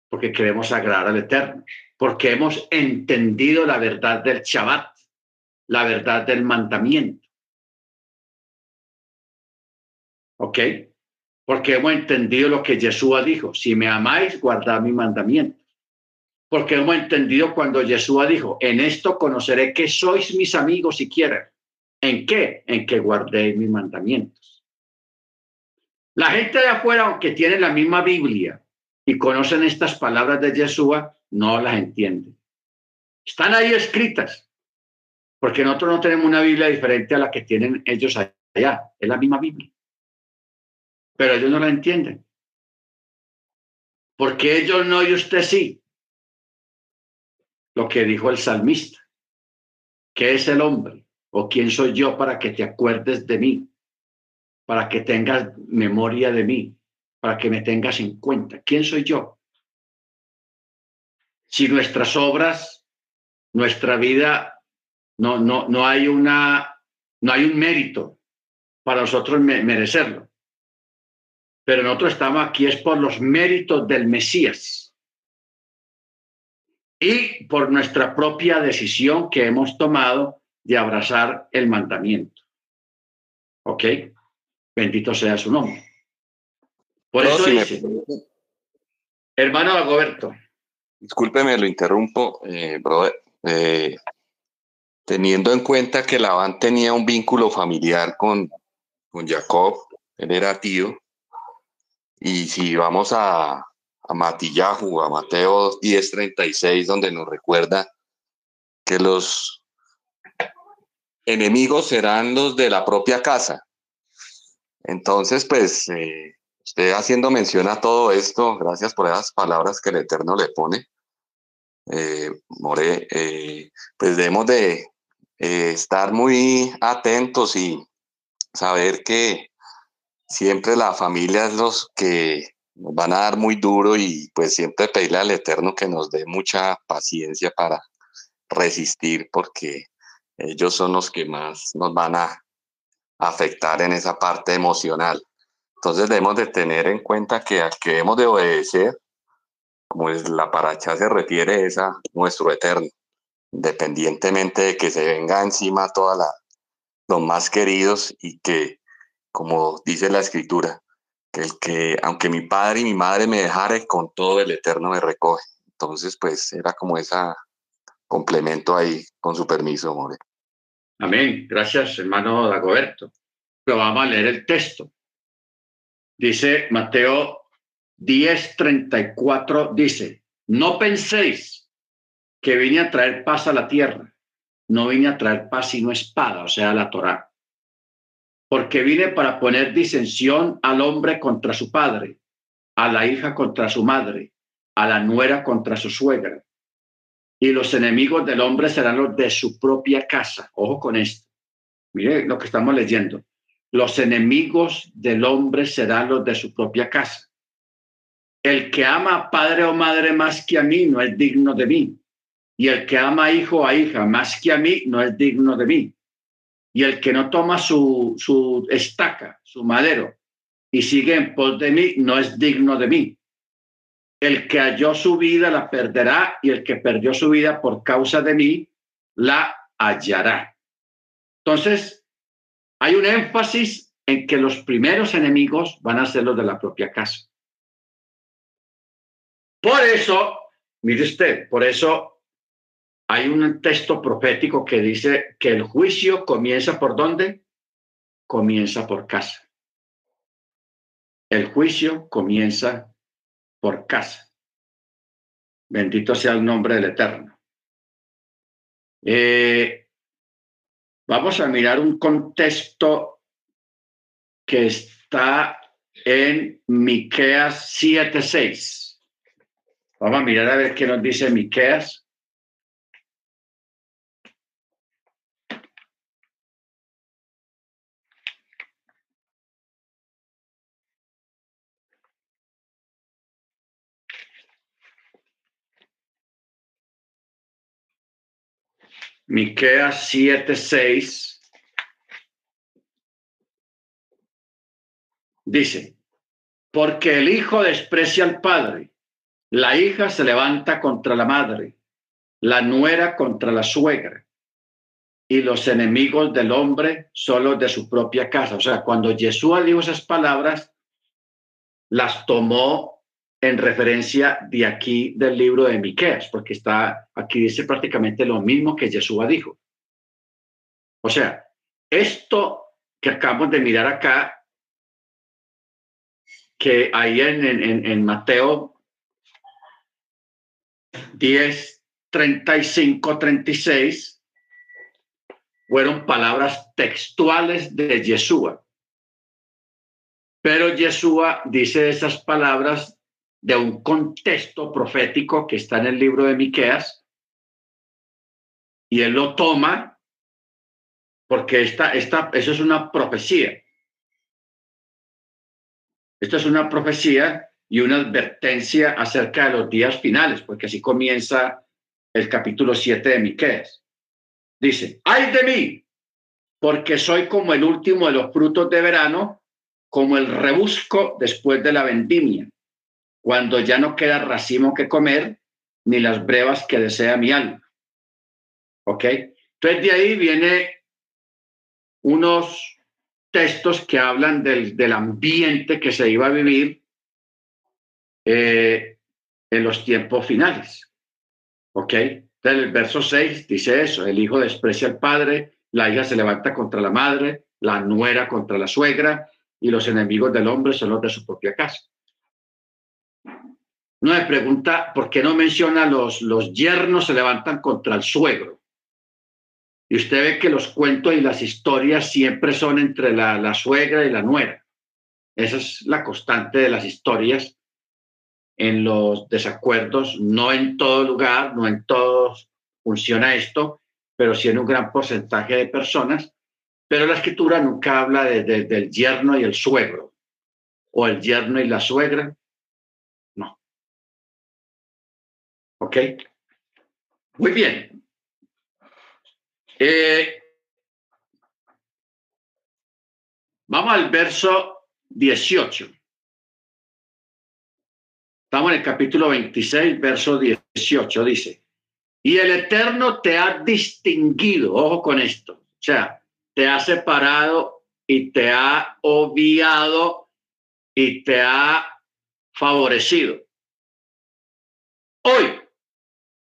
porque queremos agradar al Eterno, porque hemos entendido la verdad del Shabbat, la verdad del mandamiento. ¿Ok? porque hemos entendido lo que Jesús dijo, si me amáis, guardad mi mandamiento. Porque hemos entendido cuando Jesús dijo, en esto conoceré que sois mis amigos si quieren. ¿En qué? En que guardéis mis mandamientos. La gente de afuera, aunque tiene la misma Biblia y conocen estas palabras de Jesús, no las entienden. Están ahí escritas, porque nosotros no tenemos una Biblia diferente a la que tienen ellos allá. Es la misma Biblia pero ellos no la entienden. Porque ellos no y usted sí. Lo que dijo el salmista. ¿Qué es el hombre? ¿O quién soy yo para que te acuerdes de mí? Para que tengas memoria de mí, para que me tengas en cuenta. ¿Quién soy yo? Si nuestras obras, nuestra vida, no, no, no hay una, no hay un mérito para nosotros merecerlo pero nosotros estamos aquí es por los méritos del Mesías y por nuestra propia decisión que hemos tomado de abrazar el mandamiento. ¿Ok? Bendito sea su nombre. Por eso dice, hermano Agoberto. Discúlpeme, lo interrumpo, eh, brother. Eh, teniendo en cuenta que Labán tenía un vínculo familiar con, con Jacob, él era tío, y si vamos a, a Matillahu, a Mateo 10:36, donde nos recuerda que los enemigos serán los de la propia casa. Entonces, pues, eh, usted haciendo mención a todo esto, gracias por esas palabras que el Eterno le pone, eh, More, eh, pues debemos de estar muy atentos y saber que siempre la familia es los que nos van a dar muy duro y pues siempre pedirle al Eterno que nos dé mucha paciencia para resistir porque ellos son los que más nos van a afectar en esa parte emocional. Entonces debemos de tener en cuenta que al que debemos de obedecer, como es la paracha se refiere, es a nuestro Eterno, independientemente de que se venga encima toda la los más queridos y que como dice la escritura, que el que, aunque mi padre y mi madre me dejaren, con todo el eterno me recoge. Entonces, pues era como ese complemento ahí, con su permiso, More. Amén. Gracias, hermano Dagoberto. Pero vamos a leer el texto. Dice Mateo 10:34, dice, no penséis que vine a traer paz a la tierra. No vine a traer paz sino espada, o sea, la Torá. Porque vine para poner disensión al hombre contra su padre, a la hija contra su madre, a la nuera contra su suegra. Y los enemigos del hombre serán los de su propia casa. Ojo con esto. Mire lo que estamos leyendo. Los enemigos del hombre serán los de su propia casa. El que ama a padre o madre más que a mí no es digno de mí. Y el que ama hijo o a hija más que a mí no es digno de mí. Y el que no toma su, su estaca, su madero, y sigue en pos de mí, no es digno de mí. El que halló su vida la perderá y el que perdió su vida por causa de mí la hallará. Entonces, hay un énfasis en que los primeros enemigos van a ser los de la propia casa. Por eso, mire usted, por eso hay un texto profético que dice que el juicio comienza por dónde? Comienza por casa. El juicio comienza por casa. Bendito sea el nombre del Eterno. Eh, vamos a mirar un contexto que está en Miqueas 7:6. Vamos a mirar a ver qué nos dice Miqueas. Miqueas 7:6 dice, porque el hijo desprecia al padre la hija se levanta contra la madre, la nuera contra la suegra, y los enemigos del hombre son los de su propia casa. O sea, cuando Jesús dijo esas palabras, las tomó en referencia de aquí del libro de Miqueas, porque está aquí dice prácticamente lo mismo que Jesús dijo. O sea, esto que acabamos de mirar acá, que ahí en, en, en Mateo 10, 35, 36 fueron palabras textuales de Yeshua. Pero Yeshua dice esas palabras de un contexto profético que está en el libro de Miqueas y él lo toma porque esta, esta, eso es una profecía. Esto es una profecía y una advertencia acerca de los días finales, porque así comienza el capítulo 7 de Miqueas. Dice, ay de mí, porque soy como el último de los frutos de verano, como el rebusco después de la vendimia, cuando ya no queda racimo que comer, ni las brevas que desea mi alma. ¿Ok? Entonces de ahí viene unos textos que hablan del, del ambiente que se iba a vivir eh, en los tiempos finales. ¿Ok? Entonces el verso 6 dice eso, el hijo desprecia al padre, la hija se levanta contra la madre, la nuera contra la suegra y los enemigos del hombre son los de su propia casa. No me pregunta por qué no menciona los, los yernos se levantan contra el suegro. Y usted ve que los cuentos y las historias siempre son entre la, la suegra y la nuera. Esa es la constante de las historias en los desacuerdos, no en todo lugar, no en todos funciona esto, pero sí en un gran porcentaje de personas, pero la escritura nunca habla de, del yerno y el suegro, o el yerno y la suegra, ¿Ok? Muy bien. Eh, vamos al verso 18. Estamos en el capítulo 26, verso 18, dice, y el Eterno te ha distinguido, ojo con esto, o sea, te ha separado y te ha obviado y te ha favorecido. Hoy,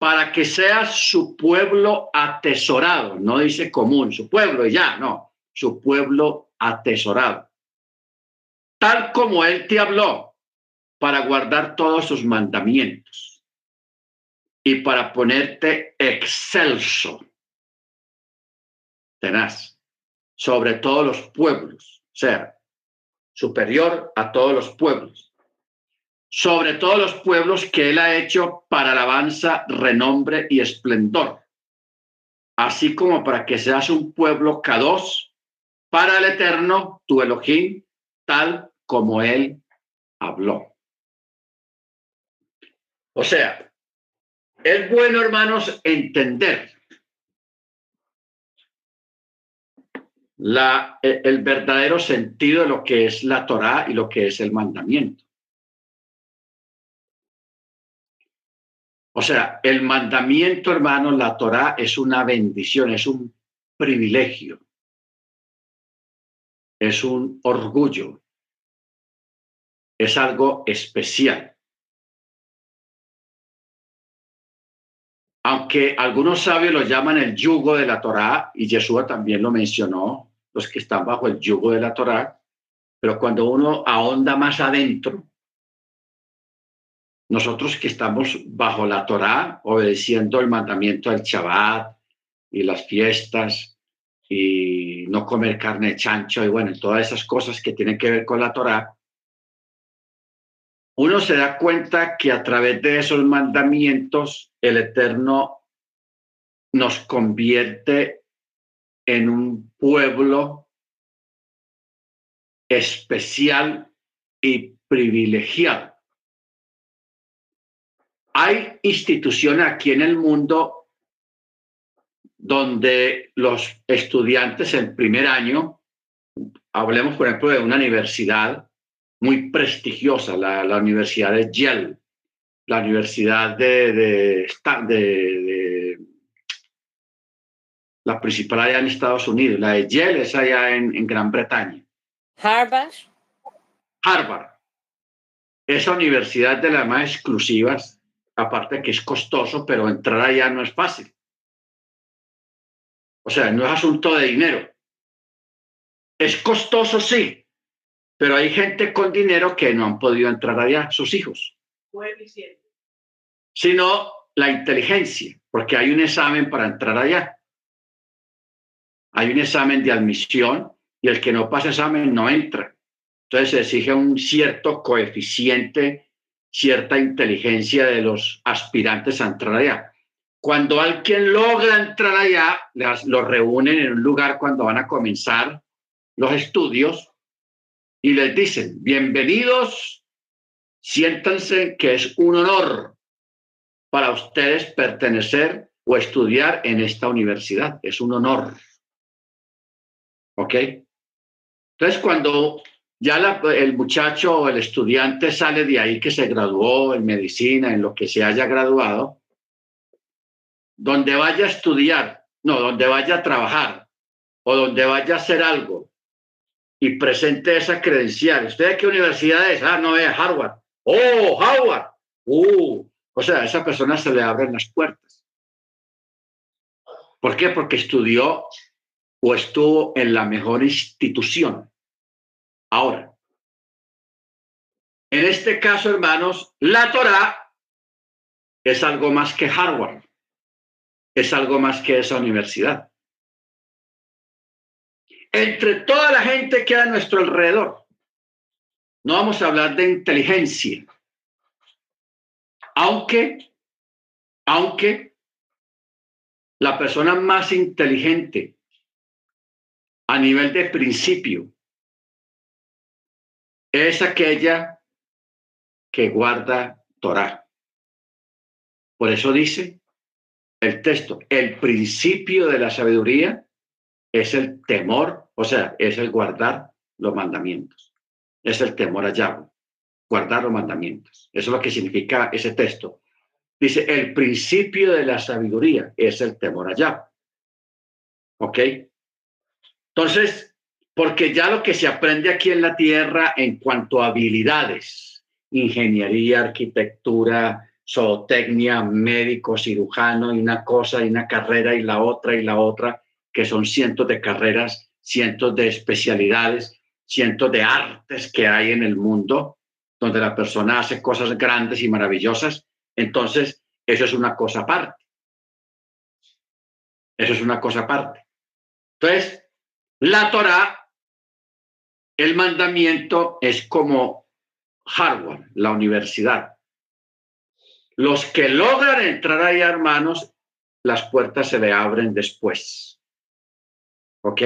para que seas su pueblo atesorado, no dice común, su pueblo ya, no, su pueblo atesorado. Tal como él te habló, para guardar todos sus mandamientos. y para ponerte excelso, tenaz, sobre todos los pueblos, sea, superior a todos los pueblos, sobre todos los pueblos que él ha hecho para alabanza, renombre y esplendor, así como para que seas un pueblo cados para el eterno, tu Elohim, tal como él habló. O sea, es bueno, hermanos, entender la, e, el verdadero sentido de lo que es la Torá y lo que es el mandamiento. O sea, el mandamiento, hermano, la Torá es una bendición, es un privilegio, es un orgullo, es algo especial. Aunque algunos sabios lo llaman el yugo de la Torá, y Yeshua también lo mencionó, los que están bajo el yugo de la Torá, pero cuando uno ahonda más adentro, nosotros que estamos bajo la Torá, obedeciendo el mandamiento del Shabbat y las fiestas y no comer carne de chancho y bueno, todas esas cosas que tienen que ver con la Torá, uno se da cuenta que a través de esos mandamientos el Eterno nos convierte en un pueblo especial y privilegiado. Hay instituciones aquí en el mundo donde los estudiantes en primer año, hablemos por ejemplo de una universidad muy prestigiosa, la, Universidad de Yale, la Universidad de, de, de la principal allá en Estados Unidos. La de Yale es allá en, Gran Bretaña. Harvard. Harvard. Esa universidad de las más exclusivas, aparte que es costoso, pero entrar allá no es fácil. O sea, no es asunto de dinero. Es costoso, sí, pero hay gente con dinero que no han podido entrar allá, sus hijos. Sino la inteligencia, porque hay un examen para entrar allá hay un examen de admisión y el que no pasa examen no entra. Entonces se exige un cierto coeficiente, cierta inteligencia de los aspirantes a entrar allá. Cuando alguien logra entrar allá, los reúnen en un lugar cuando van a comenzar los estudios y les dicen, bienvenidos, siéntanse que es un honor para ustedes pertenecer o estudiar en esta universidad. Es un honor. ¿Ok? Entonces, cuando ya el muchacho o el estudiante sale de ahí que se graduó en medicina, en lo que se haya graduado, donde vaya a estudiar, no, donde vaya a trabajar o donde vaya a hacer algo y presente esa credencial. ¿Usted de qué universidad es? Ah, no, es Harvard. Oh, Harvard. Uh, o sea, a esa persona se le abren las puertas. ¿Por qué? Porque estudió o estuvo en la mejor institución. Ahora, en este caso, hermanos, la Torah es algo más que Harvard, es algo más que esa universidad. Entre toda la gente que hay a nuestro alrededor, no vamos a hablar de inteligencia, aunque, aunque la persona más inteligente a nivel de principio es aquella que guarda Torah. Por eso dice el texto, el principio de la sabiduría es el temor, o sea, es el guardar los mandamientos. Es el temor a guardar los mandamientos. Eso es lo que significa ese texto. Dice, el principio de la sabiduría es el temor a. ¿Ok? Entonces, porque ya lo que se aprende aquí en la Tierra en cuanto a habilidades, ingeniería, arquitectura, zootecnia, médico, cirujano, y una cosa, y una carrera, y la otra, y la otra, que son cientos de carreras, cientos de especialidades, cientos de artes que hay en el mundo, donde la persona hace cosas grandes y maravillosas. Entonces, Eso es una cosa aparte. Eso es una cosa aparte. Entonces, la Torah, el mandamiento es como Harvard, la universidad. Los que logran entrar ahí, hermanos, las puertas se le abren después. ¿Ok?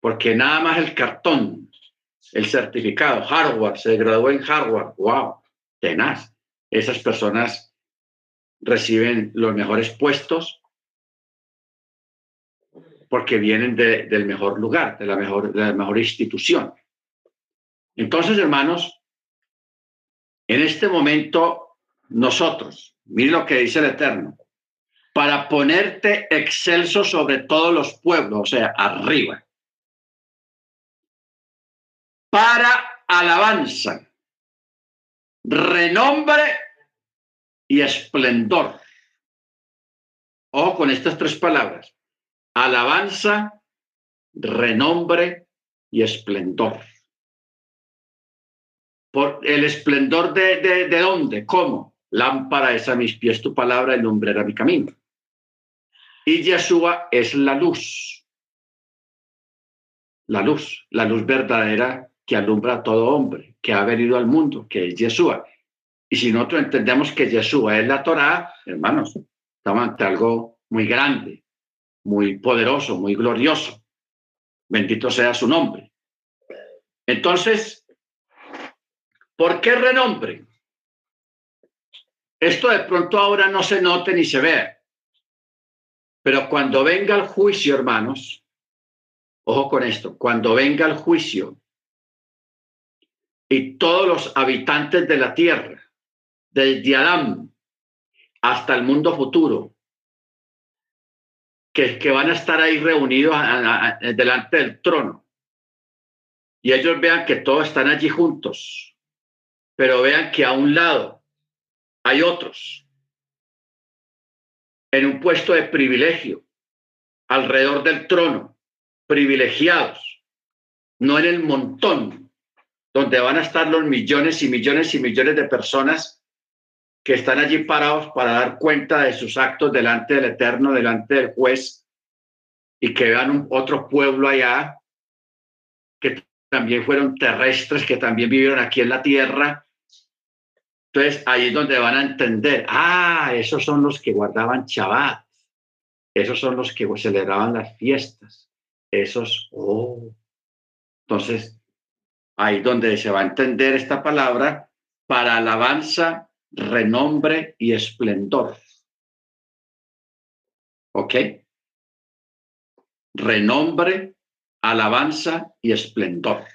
Porque nada más el cartón, el certificado, Harvard, se graduó en Harvard, wow, tenaz. Esas personas reciben los mejores puestos porque vienen del mejor lugar, de la mejor, de la mejor institución. Entonces, hermanos, en este momento, nosotros, miren lo que dice el Eterno, para ponerte excelso sobre todos los pueblos, o sea, arriba, para alabanza, renombre y esplendor. Ojo con estas tres palabras alabanza, renombre y esplendor. Por el esplendor de, de, de dónde, cómo. Lámpara es a mis pies tu palabra y lumbrera mi camino. Y Yeshua es la luz. La luz, la luz verdadera que alumbra a todo hombre, que ha venido al mundo, que es Yeshua. Y si nosotros entendemos que Yeshua es la Torah, hermanos, estamos ante algo muy grande, muy poderoso, muy glorioso. Bendito sea su nombre. Entonces, ¿por qué renombre? Esto de pronto ahora no se note ni se ve, pero cuando venga el juicio, hermanos, ojo con esto, cuando venga el juicio y todos los habitantes de la tierra, desde Adán hasta el mundo futuro, que, que van a estar ahí reunidos delante del trono. Y ellos vean que todos están allí juntos, pero vean que a un lado hay otros en un puesto de privilegio alrededor del trono, privilegiados, no en el montón, donde van a estar los millones y millones y millones de personas que están allí parados para dar cuenta de sus actos delante del Eterno, delante del juez, y que vean un, otro pueblo allá que también fueron terrestres, que también vivieron aquí en la tierra. Entonces, ahí es donde van a entender, ah, esos son los que guardaban Shabbat, esos son los que celebraban las fiestas, esos, oh. Entonces, ahí es donde se va a entender esta palabra para alabanza renombre y esplendor. ¿Ok? Renombre, alabanza y esplendor.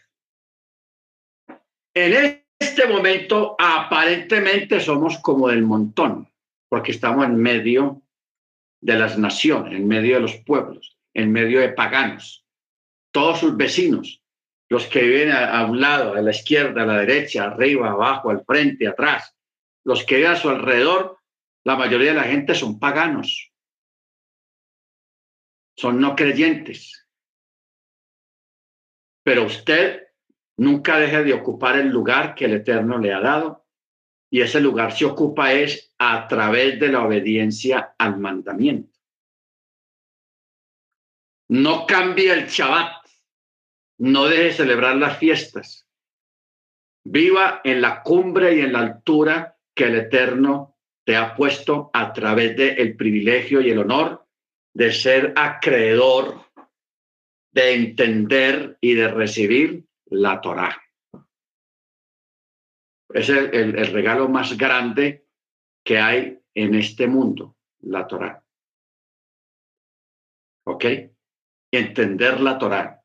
En este momento, aparentemente somos como el montón, porque estamos en medio de las naciones, en medio de los pueblos, en medio de paganos, todos sus vecinos, los que viven a, un lado, a la izquierda, a la derecha, arriba, abajo, al frente, atrás, los que hay a su alrededor, la mayoría de la gente son paganos, son no creyentes. Pero usted nunca deje de ocupar el lugar que el Eterno le ha dado y ese lugar se ocupa es a través de la obediencia al mandamiento. No cambie el Shabbat, no deje de celebrar las fiestas. Viva en la cumbre y en la altura que el Eterno te ha puesto a través del el privilegio y el honor de ser acreedor, de entender y de recibir la Torá. Es el, regalo más grande que hay en este mundo, la Torá. ¿Ok? Entender la Torá.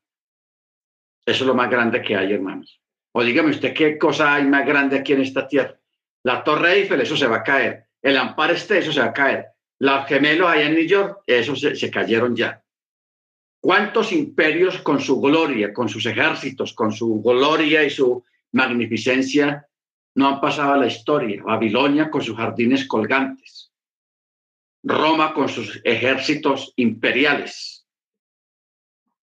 Eso es lo más grande que hay, hermanos. O dígame usted qué cosa hay más grande aquí en esta tierra. La Torre Eiffel, eso se va a caer. El Empire State, eso se va a caer. Los gemelos allá en New York, eso se cayeron ya. ¿Cuántos imperios con su gloria, con sus ejércitos, con su gloria y su magnificencia no han pasado a la historia? Babilonia con sus jardines colgantes. Roma con sus ejércitos imperiales.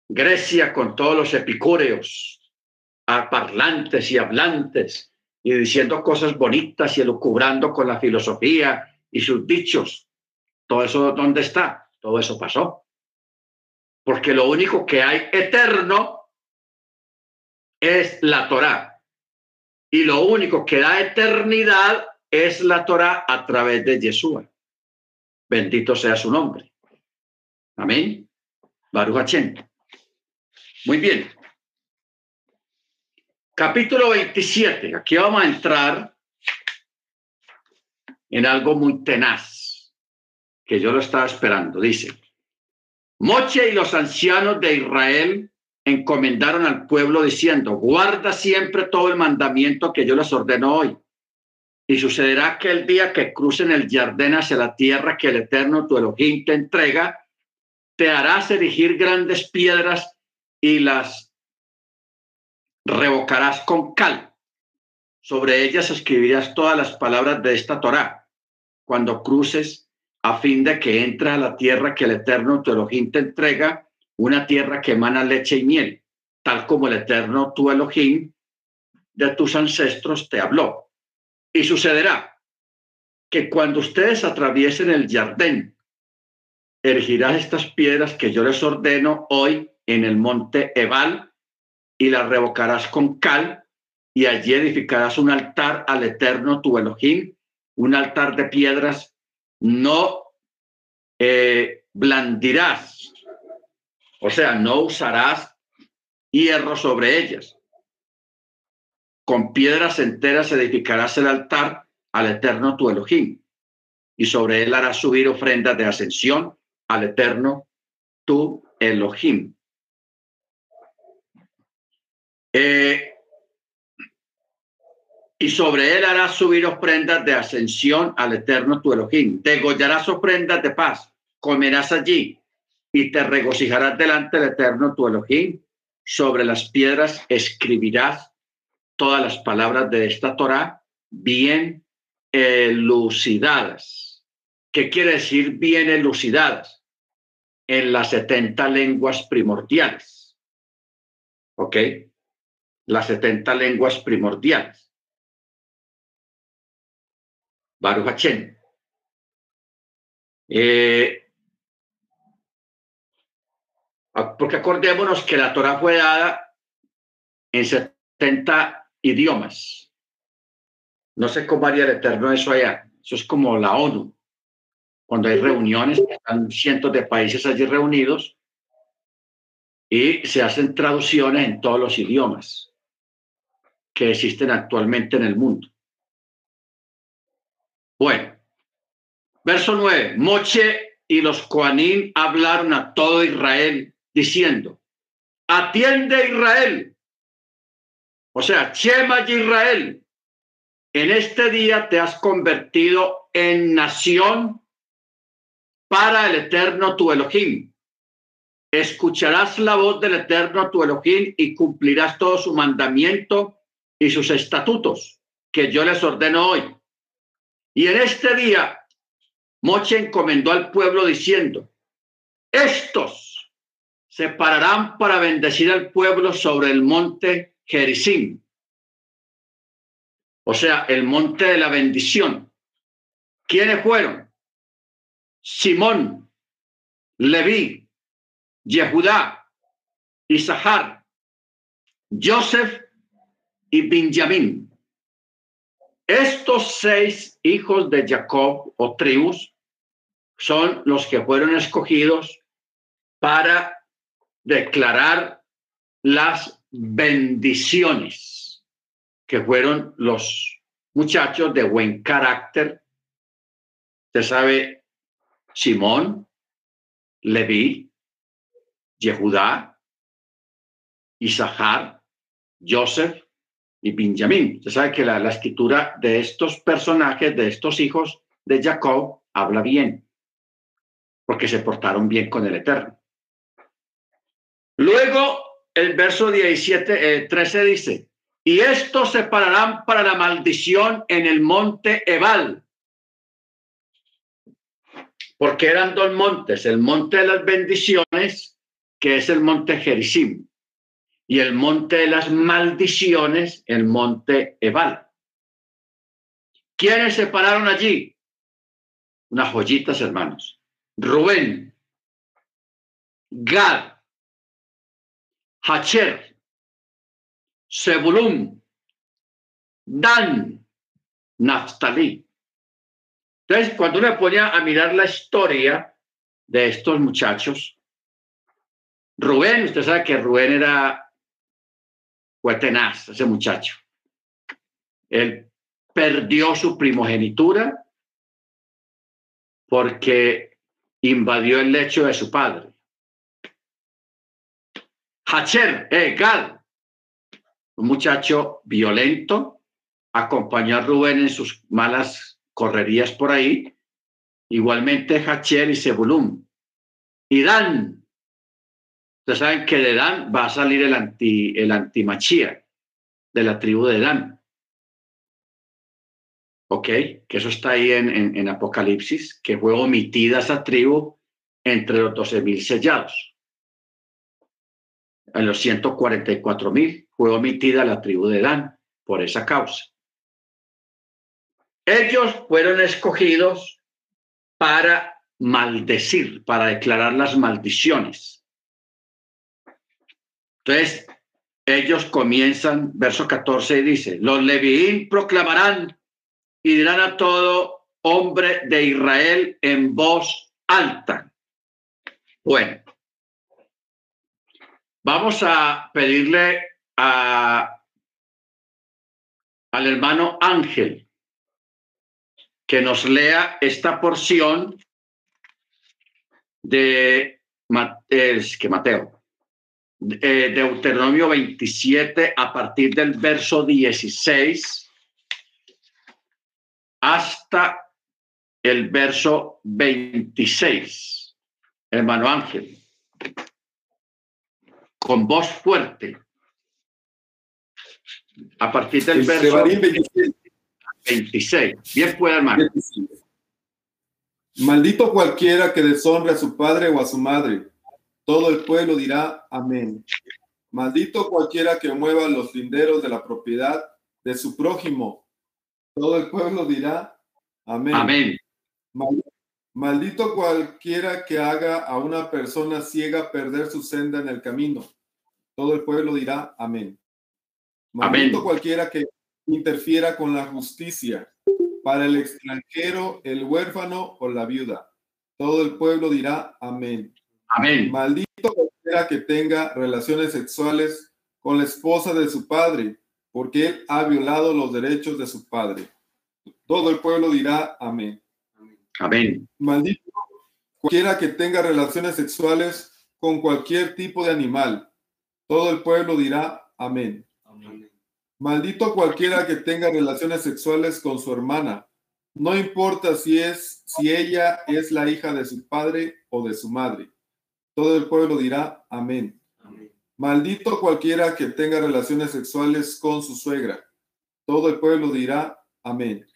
Grecia con todos los epicúreos, parlantes y hablantes y diciendo cosas bonitas y elucubrando con la filosofía y sus dichos. Todo eso, ¿dónde está? Todo eso pasó. Porque lo único que hay eterno es la Torá. Y lo único que da eternidad es la Torá a través de Yeshua. Bendito sea su nombre. Amén. Baruch Muy bien. Capítulo 27. Aquí vamos a entrar en algo muy tenaz, que yo lo estaba esperando. Dice, Moche y los ancianos de Israel encomendaron al pueblo diciendo, guarda siempre todo el mandamiento que yo les ordeno hoy. Y sucederá que el día que crucen el Jardín hacia la tierra que el Eterno tu Elohim te entrega, te harás erigir grandes piedras y las revocarás con cal. Sobre ellas escribirás todas las palabras de esta Torá cuando cruces a fin de que entres a la tierra que el Eterno tu Elohim te entrega, una tierra que emana leche y miel, tal como el Eterno tu Elohim de tus ancestros te habló. Y sucederá que cuando ustedes atraviesen el jardín, erigirás estas piedras que yo les ordeno hoy en el monte Ebal y la revocarás con cal y allí edificarás un altar al eterno tu Elohim, un altar de piedras, no eh, blandirás, o sea, no usarás hierro sobre ellas. Con piedras enteras edificarás el altar al eterno tu Elohim, y sobre él harás subir ofrendas de ascensión al eterno tu Elohim. Eh, y sobre él harás subir ofrendas de ascensión al eterno tu Elohim. Degollarás ofrendas de paz, comerás allí y te regocijarás delante del eterno tu Elohim. Sobre las piedras escribirás todas las palabras de esta Torah bien elucidadas. ¿Qué quiere decir bien elucidadas? En las 70 lenguas primordiales. ¿Ok? las 70 lenguas primordiales. Baruch Hachem. Eh, porque acordémonos que la Torah fue dada en 70 idiomas. No sé cómo haría el Eterno eso allá. Eso es como la ONU. Cuando hay reuniones, están cientos de países allí reunidos y se hacen traducciones en todos los idiomas que existen actualmente en el mundo. Bueno, verso 9. Moche y los Coanín hablaron a todo Israel diciendo, atiende Israel. O sea, Chema Israel, en este día te has convertido en nación para el eterno tu Elohim. Escucharás la voz del eterno tu Elohim y cumplirás todo su mandamiento y sus estatutos que yo les ordeno hoy. Y en este día, Moche encomendó al pueblo diciendo, estos se pararán para bendecir al pueblo sobre el monte Gerizim, o sea, el monte de la bendición. ¿Quiénes fueron? Simón, Leví, Yehudá, Isahar, Joseph y Benjamín. Estos seis hijos de Jacob o tribus son los que fueron escogidos para declarar las bendiciones, que fueron los muchachos de buen carácter. Usted sabe, Simón, Leví, Yehudá, Isahar, Joseph, y Benjamín. Se sabe que la, escritura de estos personajes, de estos hijos de Jacob, habla bien, porque se portaron bien con el Eterno. Luego, el verso 17, 13 eh, dice, y estos se pararán para la maldición en el monte Ebal. Porque eran dos montes, el monte de las bendiciones, que es el monte Gerizim, y el monte de las maldiciones, el monte Ebal. ¿Quiénes se pararon allí? unas joyitas, hermanos. Rubén, Gad, Hacher, Sebulum, Dan, Naftali. Entonces, cuando uno ponía a mirar la historia de estos muchachos, Rubén, usted sabe que Rubén era fue tenaz, ese muchacho. Él perdió su primogenitura porque invadió el lecho de su padre. Hacher, eh, Gad, un muchacho violento, acompañó a Rubén en sus malas correrías por ahí. Igualmente Hacher y Sebulum. Dan, Ustedes saben que de Dan va a salir el anti el antimachía de la tribu de Dan. ¿Ok? Que eso está ahí en, en, Apocalipsis, que fue omitida esa tribu entre los 12.000 sellados. En los 144.000 fue omitida la tribu de Dan por esa causa. Ellos fueron escogidos para maldecir, para declarar las maldiciones entonces, ellos comienzan, verso 14 dice, los Leviín proclamarán y dirán a todo hombre de Israel en voz alta. Bueno, vamos a pedirle a, al hermano Ángel que nos lea esta porción de que Mateo eh, Deuteronomio 27 a partir del verso 16 hasta el verso 26. Hermano Ángel, con voz fuerte. A partir del verso 26. Bien puede, hermano. Maldito cualquiera que deshonre a su padre o a su madre todo el pueblo dirá amén. Maldito cualquiera que mueva los linderos de la propiedad de su prójimo. Todo el pueblo dirá amén. Amén. Maldito cualquiera que haga a una persona ciega perder su senda en el camino. Todo el pueblo dirá amén. Maldito cualquiera que interfiera con la justicia para el extranjero, el huérfano o la viuda. Todo el pueblo dirá amén. Amén. Maldito cualquiera que tenga relaciones sexuales con la esposa de su padre, porque él ha violado los derechos de su padre. Todo el pueblo dirá amén. Amén. Maldito cualquiera que tenga relaciones sexuales con cualquier tipo de animal. Todo el pueblo dirá amén. amén. Maldito cualquiera que tenga relaciones sexuales con su hermana. No importa si es si ella es la hija de su padre o de su madre. Todo el pueblo dirá amén. Maldito cualquiera que tenga relaciones sexuales con su suegra. Todo el pueblo dirá amén.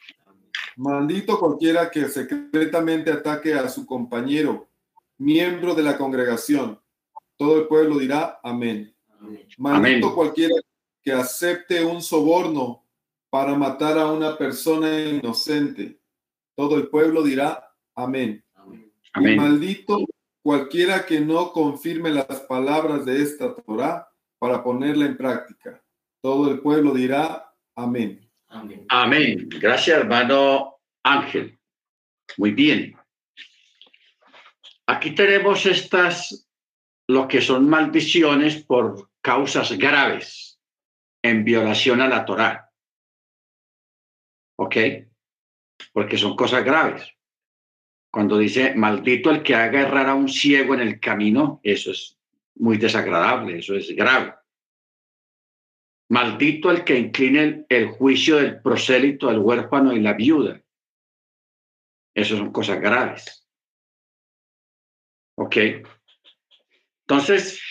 Maldito cualquiera que secretamente ataque a su compañero, miembro de la congregación. Todo el pueblo dirá amén. Maldito cualquiera que acepte un soborno para matar a una persona inocente. Todo el pueblo dirá amén. amén. maldito cualquiera que no confirme las palabras de esta Torah para ponerla en práctica. Todo el pueblo dirá amén. Amén. Gracias, hermano Ángel. Muy bien. Aquí tenemos estas, lo que son maldiciones por causas graves en violación a la Torah. ¿Ok? Porque son cosas graves. Cuando dice, maldito el que haga errar a un ciego en el camino, eso es muy desagradable, eso es grave. Maldito el que incline el, juicio del prosélito, del huérfano y la viuda. Eso son cosas graves. ¿Ok? Entonces,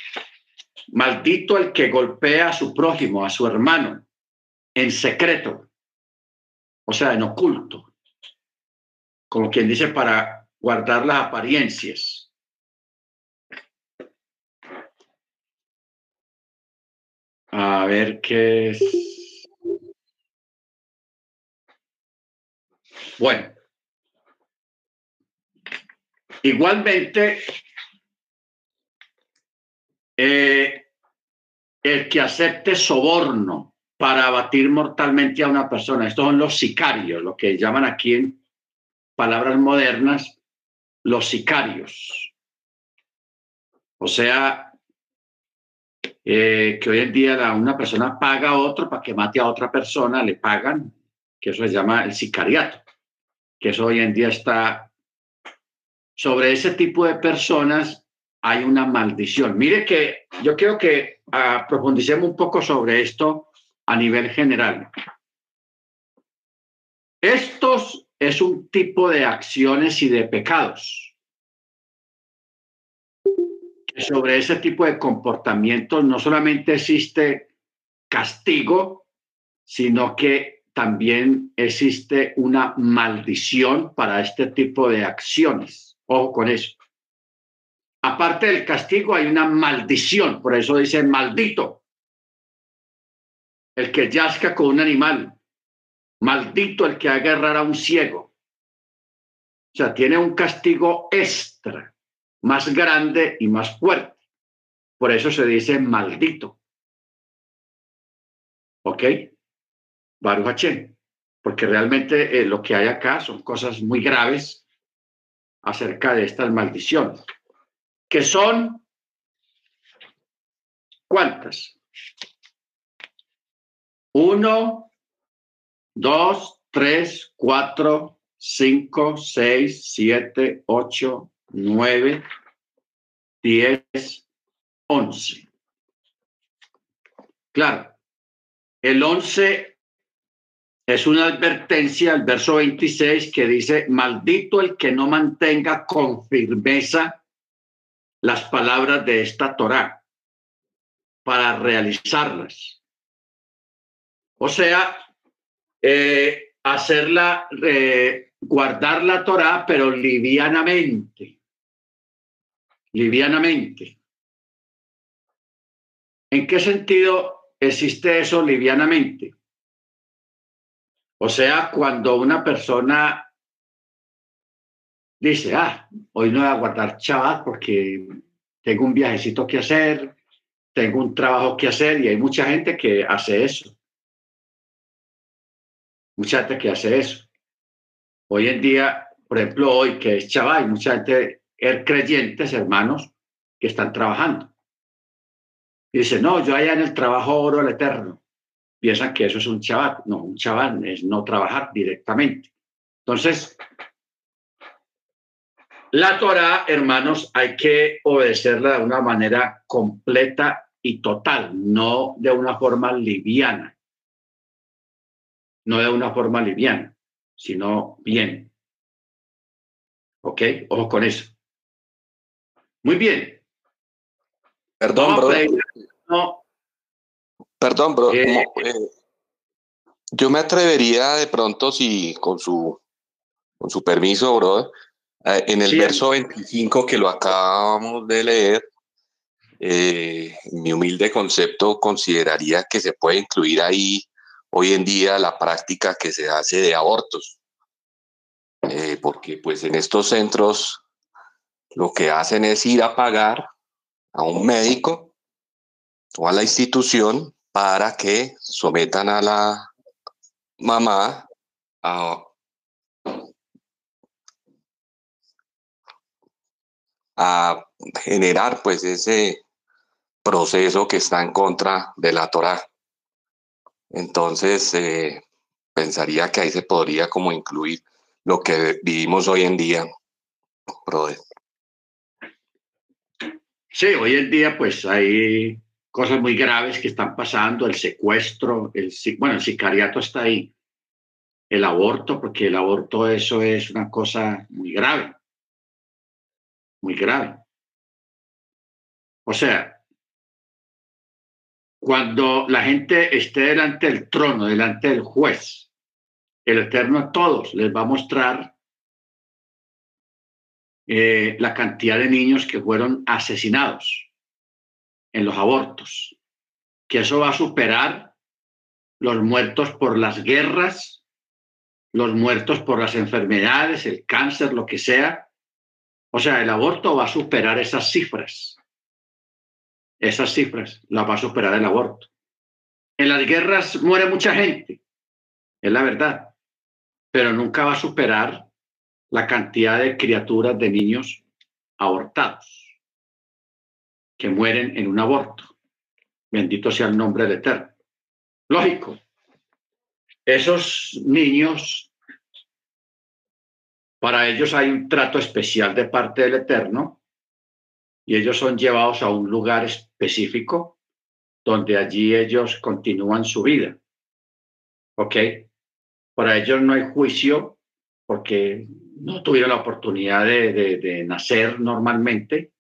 maldito el que golpea a su prójimo, a su hermano, en secreto, o sea, en oculto como quien dice, para guardar las apariencias. A ver qué es. Bueno, Igualmente, eh, el que acepte soborno para abatir mortalmente a una persona, estos son los sicarios, lo que llaman aquí en palabras modernas, los sicarios. O sea, eh, que hoy en día una persona paga a otro para que mate a otra persona, le pagan, que eso se llama el sicariato, que eso hoy en día está sobre ese tipo de personas hay una maldición. Mire que yo quiero que uh, profundicemos un poco sobre esto a nivel general. Estos es un tipo de acciones y de pecados sobre ese tipo de comportamientos no solamente existe castigo, sino que también existe una maldición para este tipo de acciones. Ojo con eso. Aparte del castigo hay una maldición, por eso dice maldito. El que yazca con un animal, maldito el que haga a un ciego. O sea, tiene un castigo extra más grande y más fuerte. Por eso se dice maldito. ¿Ok? Baruch Porque realmente eh, lo que hay acá son cosas muy graves acerca de estas maldiciones. Que son, ¿cuántas? Uno, dos, tres, cuatro, cinco, seis, siete, ocho, 9, 10, 11. Claro, el 11 es una advertencia al verso 26 que dice, maldito el que no mantenga con firmeza las palabras de esta Torá para realizarlas. O sea, eh, hacerla, eh, guardar la Torá, pero livianamente livianamente. ¿En qué sentido existe eso livianamente? O sea, cuando una persona dice, ah, hoy no voy a guardar chaval porque tengo un viajecito que hacer, tengo un trabajo que hacer y hay mucha gente que hace eso. Mucha gente que hace eso. Hoy en día, por ejemplo, hoy que es chaval, hay mucha gente er creyentes, hermanos, que están trabajando. Y dice, no, yo allá en el trabajo oro el eterno. Piensan que eso es un chaval. No, un chaval es no trabajar directamente. Entonces, la Torah, hermanos, hay que obedecerla de una manera completa y total, no de una forma liviana. No de una forma liviana, sino bien. ¿Ok? Ojo con eso. Muy bien. Perdón, bro. Perdón, bro. Eh, eh, yo me atrevería de pronto, si con su, con su permiso, bro, eh, en el verso 25 que lo acabamos de leer, mi humilde concepto consideraría que se puede incluir ahí hoy en día la práctica que se hace de abortos. porque pues en estos centros lo que hacen es ir a pagar a un médico o a la institución para que sometan a la mamá a, generar pues ese proceso que está en contra de la Torah. Entonces, eh, pensaría que ahí se podría como incluir lo que vivimos hoy en día, brother. Sí, hoy en día pues hay cosas muy graves que están pasando, el secuestro, el, bueno, el sicariato está ahí, el aborto, porque el aborto eso es una cosa muy grave, muy grave. O sea, cuando la gente esté delante del trono, delante del juez, el Eterno a todos les va a mostrar eh, la cantidad de niños que fueron asesinados en los abortos, que eso va a superar los muertos por las guerras, los muertos por las enfermedades, el cáncer, lo que sea, O sea, el aborto va a superar esas cifras. Esas cifras las va a superar el aborto. En las guerras muere mucha gente, es la verdad, pero nunca va a superar la cantidad de criaturas, de niños abortados que mueren en un aborto. Bendito sea el nombre del Eterno. Lógico, esos niños, para ellos hay un trato especial de parte del Eterno y ellos son llevados a un lugar específico donde allí ellos continúan su vida. ¿Ok? Para ellos no hay juicio porque no tuvieron la oportunidad de, de nacer normalmente.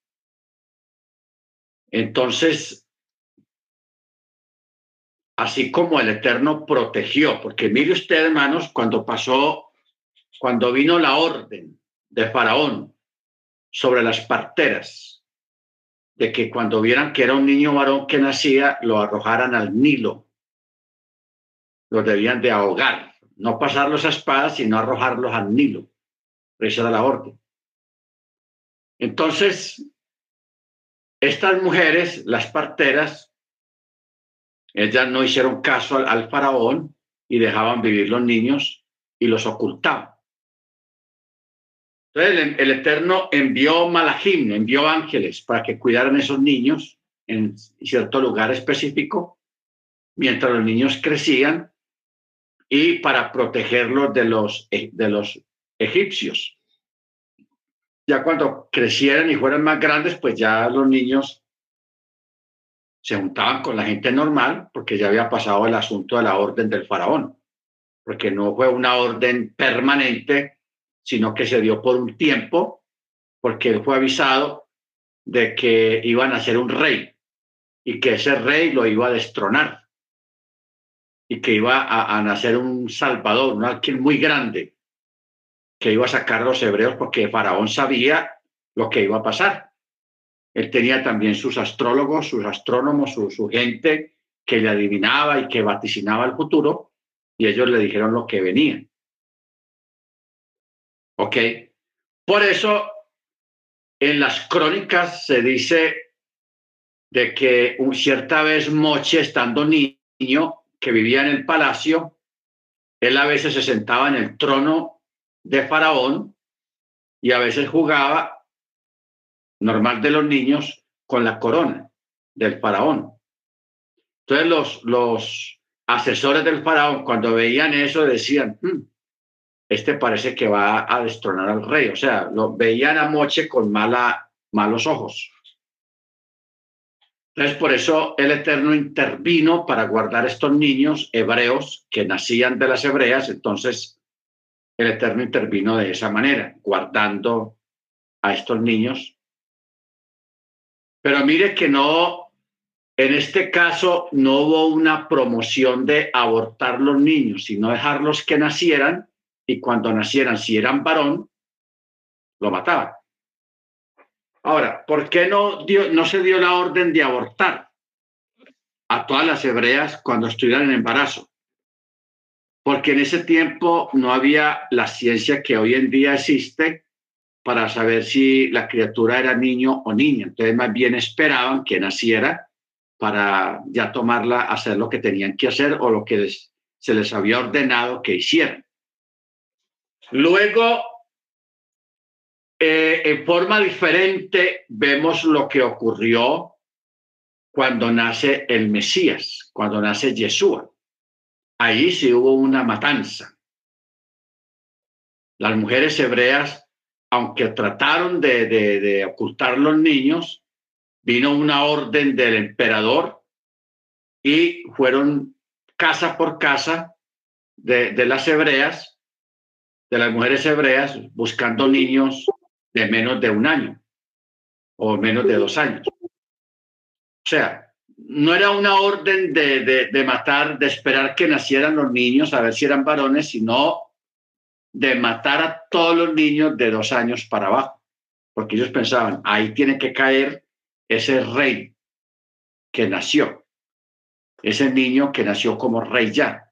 Entonces, así como el Eterno protegió, porque mire usted, hermanos, cuando pasó, cuando vino la orden de Faraón sobre las parteras, de que cuando vieran que era un niño varón que nacía, lo arrojaran al Nilo. Los debían de ahogar, no pasarlos a espadas, sino arrojarlos al Nilo. Esa era la orden. Entonces, estas mujeres, las parteras, ellas no hicieron caso al, faraón y dejaban vivir los niños y los ocultaban. Entonces el, Eterno envió malajim, envió ángeles para que cuidaran esos niños en cierto lugar específico mientras los niños crecían y para protegerlos de los, eh, de los egipcios. Ya cuando crecieran y fueran más grandes, pues ya los niños se juntaban con la gente normal porque ya había pasado el asunto de la orden del faraón, porque no fue una orden permanente, sino que se dio por un tiempo, porque él fue avisado de que iban a ser un rey y que ese rey lo iba a destronar y que iba a, nacer un salvador, un alguien muy grande, que iba a sacar a los hebreos porque Faraón sabía lo que iba a pasar. Él tenía también sus astrólogos, sus astrónomos, su, gente que le adivinaba y que vaticinaba el futuro, y ellos le dijeron lo que venía. ¿Ok? Por eso, en las crónicas se dice de que un, cierta vez Moche, estando niño, que vivía en el palacio, él a veces se sentaba en el trono de Faraón y a veces jugaba normal de los niños con la corona del faraón. Entonces los, los asesores del faraón cuando veían eso decían, hmm, este parece que va a destronar al rey. O sea, lo veían a Moche con malos ojos. Entonces, por eso el Eterno intervino para guardar estos niños hebreos que nacían de las hebreas. Entonces, el Eterno intervino de esa manera, guardando a estos niños pero mire que no, en este caso no hubo una promoción de abortar los niños, sino dejarlos que nacieran y cuando nacieran, si eran varón, lo mataban. Ahora, ¿por qué no, no se dio la orden de abortar a todas las hebreas cuando estuvieran en embarazo? Porque en ese tiempo no había la ciencia que hoy en día existe para saber si la criatura era niño o niña. Entonces, más bien esperaban que naciera para ya tomarla, hacer lo que tenían que hacer o lo que se les había ordenado que hicieran. Luego, eh, en forma diferente, vemos lo que ocurrió cuando nace el Mesías, cuando nace Yeshua. Ahí sí hubo una matanza. Las mujeres hebreas aunque trataron de, ocultar los niños, vino una orden del emperador y fueron casa por casa de, de, las hebreas, de las mujeres hebreas, buscando niños de menos de un año o menos de dos años. O sea, no era una orden de, de matar, de esperar que nacieran los niños, a ver si eran varones, sino de matar a todos los niños de dos años para abajo, porque ellos pensaban, ahí tiene que caer ese rey que nació, ese niño que nació como rey ya,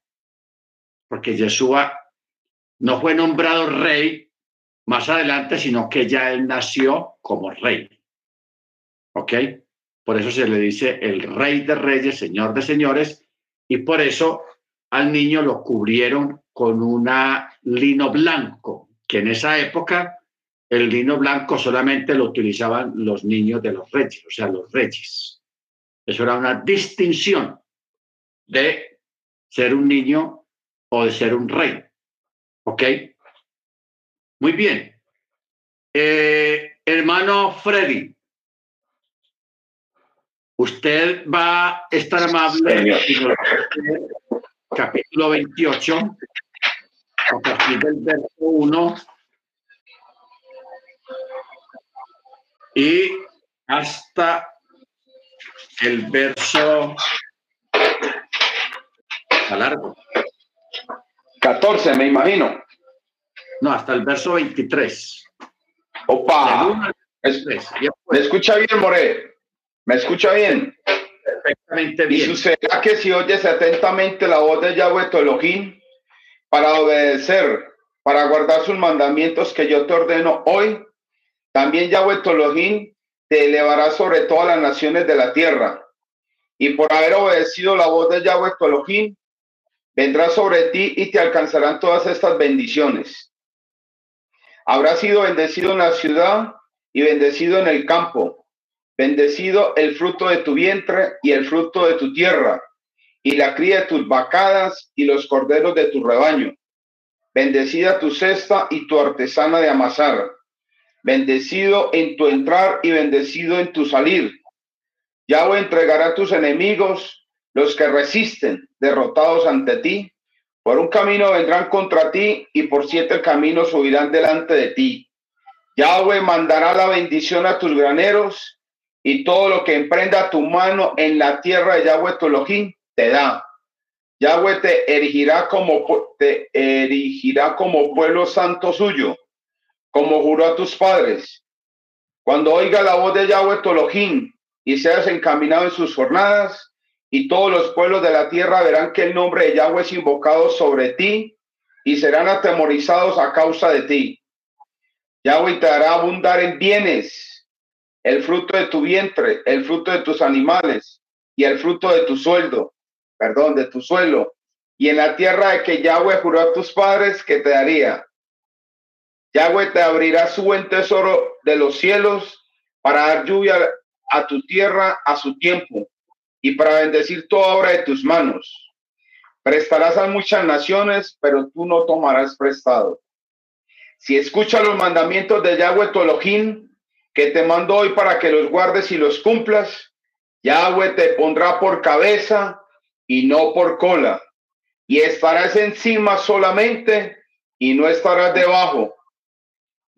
porque Yeshua no fue nombrado rey más adelante, sino que ya él nació como rey. ¿Ok? Por eso se le dice el rey de reyes, señor de señores, y por eso al niño lo cubrieron con una lino blanco, que en esa época el lino blanco solamente lo utilizaban los niños de los reyes, o sea, los reyes. Eso era una distinción de ser un niño o de ser un rey. ¿Ok? Muy bien. Eh, hermano Freddy, usted va a estar amable capítulo 28, a partir del verso 1 y hasta el verso a largo. 14, me imagino. No, hasta el verso 23. Opa. ¿Me escucha bien, More? ¿Me escucha bien? Perfectamente bien. Y sucederá que si oyes atentamente la voz de Yahweh Elohim para obedecer, para guardar sus mandamientos que yo te ordeno hoy, también Yahweh Elohim te elevará sobre todas las naciones de la tierra. Y por haber obedecido la voz de Yahweh Elohim, vendrá sobre ti y te alcanzarán todas estas bendiciones. Habrás sido bendecido en la ciudad y bendecido en el campo, bendecido el fruto de tu vientre y el fruto de tu tierra, y la cría de tus vacadas y los corderos de tu rebaño. Bendecida tu cesta y tu artesana de amasar. Bendecido en tu entrar y bendecido en tu salir. Yahweh entregará a tus enemigos los que resisten, derrotados ante ti, por un camino vendrán contra ti y por siete caminos subirán delante de ti. Yahweh mandará la bendición a tus graneros y todo lo que emprenda tu mano en la tierra de Yahweh tu te da. Yahweh te erigirá como, te erigirá como pueblo santo suyo, como juró a tus padres. Cuando oiga la voz de Yahweh tu y seas encaminado en sus jornadas, y todos los pueblos de la tierra verán que el nombre de Yahweh es invocado sobre ti y serán atemorizados a causa de ti. Yahweh te hará abundar en bienes, el fruto de tu vientre, el fruto de tus animales y el fruto de tu sueldo, perdón, de tu suelo, y en la tierra de que Yahweh juró a tus padres que te daría. Yahweh te abrirá su buen tesoro de los cielos para dar lluvia a tu tierra a su tiempo y para bendecir toda obra de tus manos. Prestarás a muchas naciones, pero tú no tomarás prestado. Si escuchas los mandamientos de Yahweh Elohim, que te mando hoy para que los guardes y los cumplas, Yahweh te pondrá por cabeza y no por cola, y estarás encima solamente y no estarás debajo.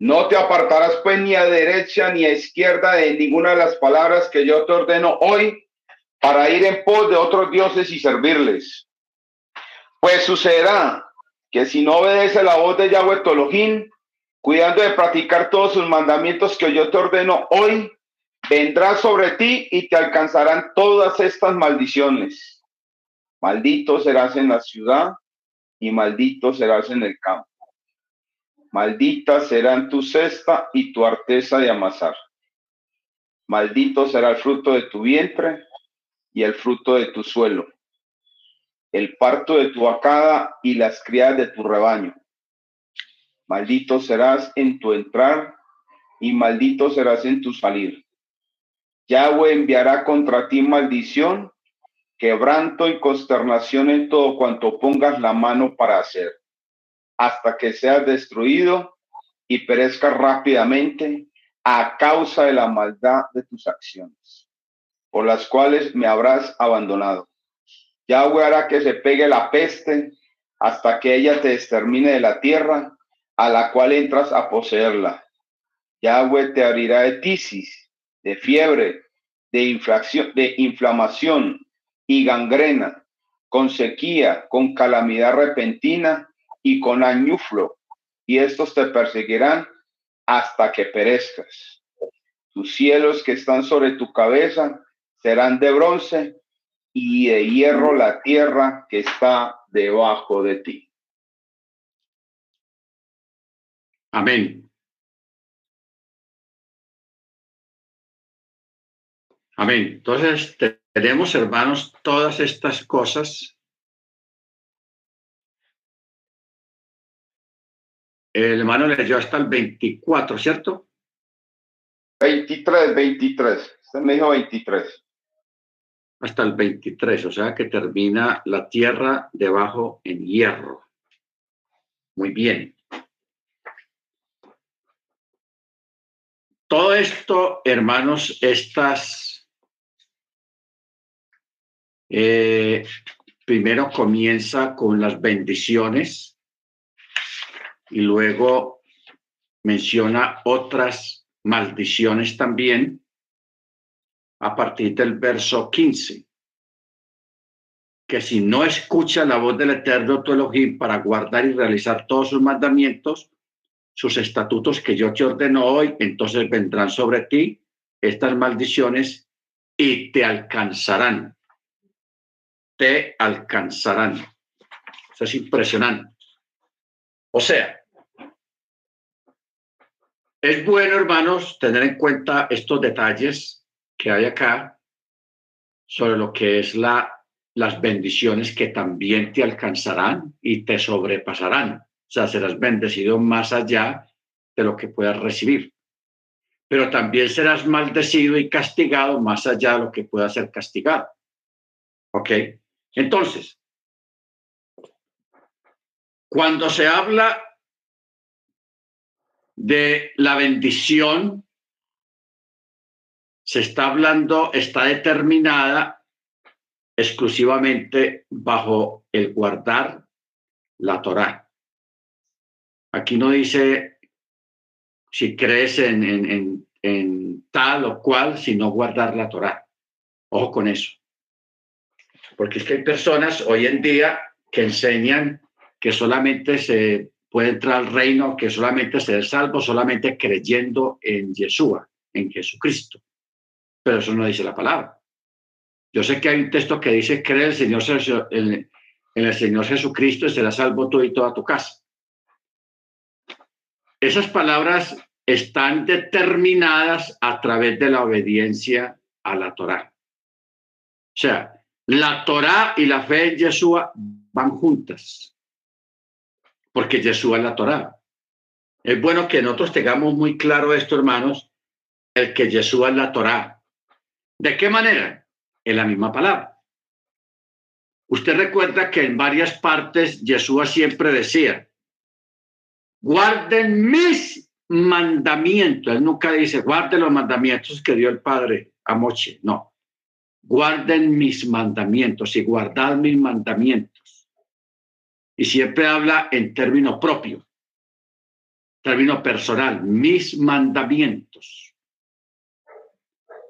No te apartarás pues ni a derecha ni a izquierda de ninguna de las palabras que yo te ordeno hoy, para ir en pos de otros dioses y servirles. Pues sucederá que si no obedece la voz de Yahweh Tolojin, cuidando de practicar todos sus mandamientos que yo te ordeno hoy, vendrá sobre ti y te alcanzarán todas estas maldiciones. Maldito serás en la ciudad y maldito serás en el campo. Maldita serán tu cesta y tu arteza de amasar. Maldito será el fruto de tu vientre y el fruto de tu suelo, el parto de tu vacada y las crías de tu rebaño. Maldito serás en tu entrar y maldito serás en tu salir. Yahweh enviará contra ti maldición, quebranto y consternación en todo cuanto pongas la mano para hacer, hasta que seas destruido y perezcas rápidamente a causa de la maldad de tus acciones por las cuales me habrás abandonado. Yahweh hará que se pegue la peste hasta que ella te extermine de la tierra a la cual entras a poseerla. Yahweh te abrirá de tisis, de fiebre, de, inflación, de inflamación y gangrena, con sequía, con calamidad repentina y con añuflo, y estos te perseguirán hasta que perezcas. Tus cielos que están sobre tu cabeza serán de bronce y de hierro la tierra que está debajo de ti. Amén. Amén. Entonces tenemos, hermanos, todas estas cosas. El hermano leyó hasta el 24, ¿cierto? 23, 23. Usted me dijo 23. Hasta el 23, o sea que termina la tierra debajo en hierro. Muy bien. Todo esto, hermanos, estas eh, primero comienza con las bendiciones y luego menciona otras maldiciones también a partir del verso 15. Que si no escucha la voz del Eterno tu Elohim para guardar y realizar todos sus mandamientos, sus estatutos que yo te ordeno hoy, entonces vendrán sobre ti estas maldiciones y te alcanzarán. Te alcanzarán. Eso es impresionante. O sea, es bueno, hermanos, tener en cuenta estos detalles que hay acá sobre lo que es la, las bendiciones que también te alcanzarán y te sobrepasarán. O sea, serás bendecido más allá de lo que puedas recibir. Pero también serás maldecido y castigado más allá de lo que pueda ser castigado. ¿Ok? Entonces, cuando se habla de la bendición, se está hablando, está determinada exclusivamente bajo el guardar la Torá. Aquí no dice si crees en, tal o cual, sino guardar la Torah. Ojo con eso. Porque es que hay personas hoy en día que enseñan que solamente se puede entrar al reino, que solamente se es salvo solamente creyendo en Yeshua, en Jesucristo. Pero eso no dice la palabra. Yo sé que hay un texto que dice, cree el Señor, en, en el Señor Jesucristo y será salvo tú y toda tu casa. Esas palabras están determinadas a través de la obediencia a la Torá. O sea, la Torá y la fe en Yeshua van juntas, porque Yeshua es la Torá. Es bueno que nosotros tengamos muy claro esto, hermanos, el que Yeshua es la Torá. ¿De qué manera? En la misma palabra. Usted recuerda que en varias partes Yeshua siempre decía, guarden mis mandamientos. Él nunca dice, guarden los mandamientos que dio el Padre a Moche. No, guarden mis mandamientos y guardad mis mandamientos. Y siempre habla en término propio, término personal, mis mandamientos.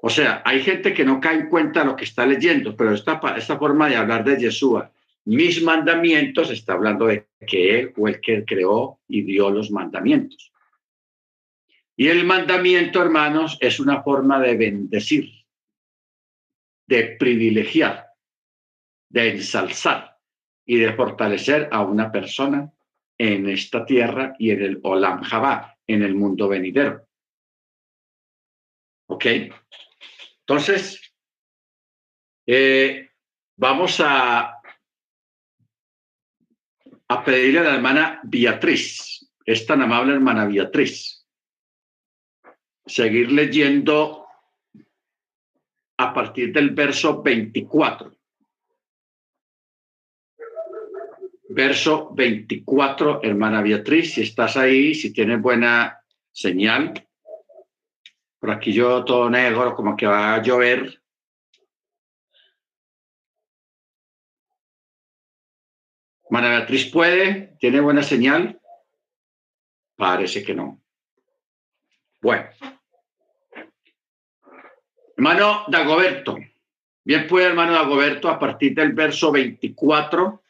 O sea, hay gente que no cae en cuenta lo que está leyendo, pero esta, esta forma de hablar de Yeshua, mis mandamientos, está hablando de que Él fue el que creó y dio los mandamientos. Y el mandamiento, hermanos, es una forma de bendecir, de privilegiar, de ensalzar y de fortalecer a una persona en esta tierra y en el Olam Jabá, en el mundo venidero. ¿Ok? Entonces, eh, vamos a a pedirle a la hermana Beatriz, es tan amable hermana Beatriz, seguir leyendo a partir del verso 24. Verso 24, hermana Beatriz, si estás ahí, si tienes buena señal. Por aquí yo todo negro, como que va a llover. Mana Beatriz puede, tiene buena señal. Parece que no. Bueno. Hermano Dagoberto. Bien puede, hermano Dagoberto, a partir del verso 24.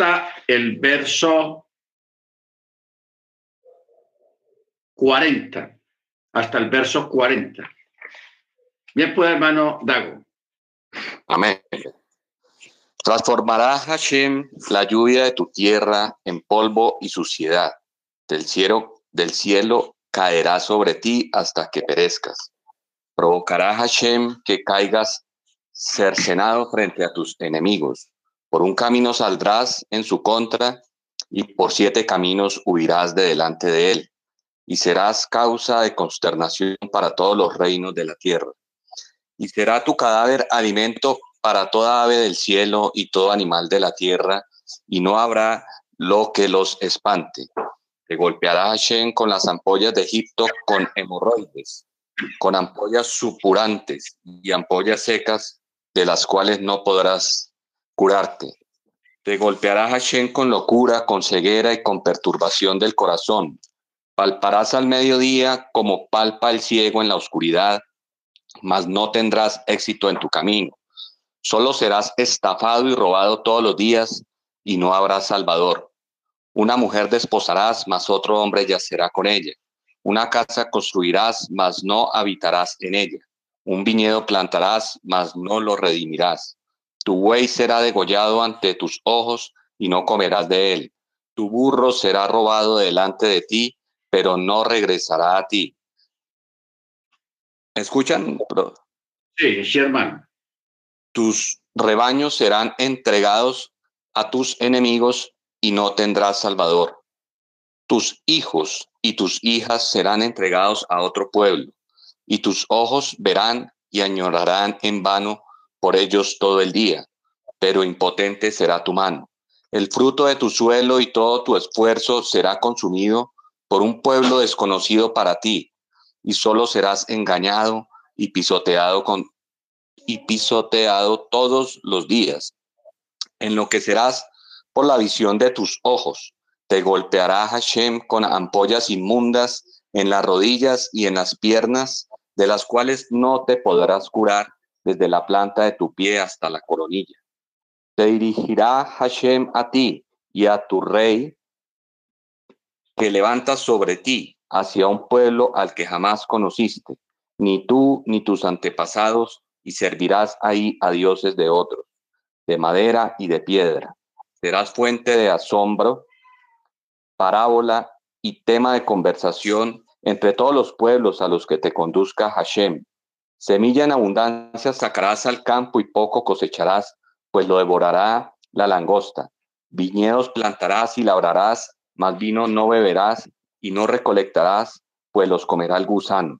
Hasta el verso 40. Hasta el verso 40. Bien puede, hermano Dago. Amén. Transformará Hashem la lluvia de tu tierra en polvo y suciedad. Del cielo, del cielo caerá sobre ti hasta que perezcas. Provocará Hashem que caigas cercenado frente a tus enemigos. Por un camino saldrás en su contra y por siete caminos huirás de delante de él. Y serás causa de consternación para todos los reinos de la tierra. Y será tu cadáver alimento para toda ave del cielo y todo animal de la tierra, y no habrá lo que los espante. Te golpeará Hashem con las ampollas de Egipto con hemorroides, con ampollas supurantes y ampollas secas, de las cuales no podrás curarte. Te golpeará Hashem con locura, con ceguera y con perturbación del corazón. Palparás al mediodía como palpa el ciego en la oscuridad, mas no tendrás éxito en tu camino. Solo serás estafado y robado todos los días y no habrá salvador. Una mujer desposarás, mas otro hombre yacerá con ella. Una casa construirás, mas no habitarás en ella. Un viñedo plantarás, mas no lo redimirás. Tu buey será degollado ante tus ojos y no comerás de él. Tu burro será robado delante de ti, pero no regresará a ti. ¿Escuchan? Sí, Sherman. Tus rebaños serán entregados a tus enemigos y no tendrás salvador. Tus hijos y tus hijas serán entregados a otro pueblo, y tus ojos verán y añorarán en vano por ellos todo el día, pero impotente será tu mano. El fruto de tu suelo y todo tu esfuerzo será consumido por un pueblo desconocido para ti, y solo serás engañado y pisoteado con y pisoteado todos los días. Enloquecerás por la visión de tus ojos. Te golpeará Hashem con ampollas inmundas en las rodillas y en las piernas, de las cuales no te podrás curar desde la planta de tu pie hasta la coronilla. Te dirigirá Hashem a ti y a tu rey que levanta sobre ti hacia un pueblo al que jamás conociste, ni tú ni tus antepasados, y servirás ahí a dioses de otros, de madera y de piedra. Serás fuente de asombro, parábola y tema de conversación entre todos los pueblos a los que te conduzca Hashem. Semilla en abundancia sacarás al campo y poco cosecharás, pues lo devorará la langosta. Viñedos plantarás y labrarás, mas vino no beberás y no recolectarás, pues los comerá el gusano.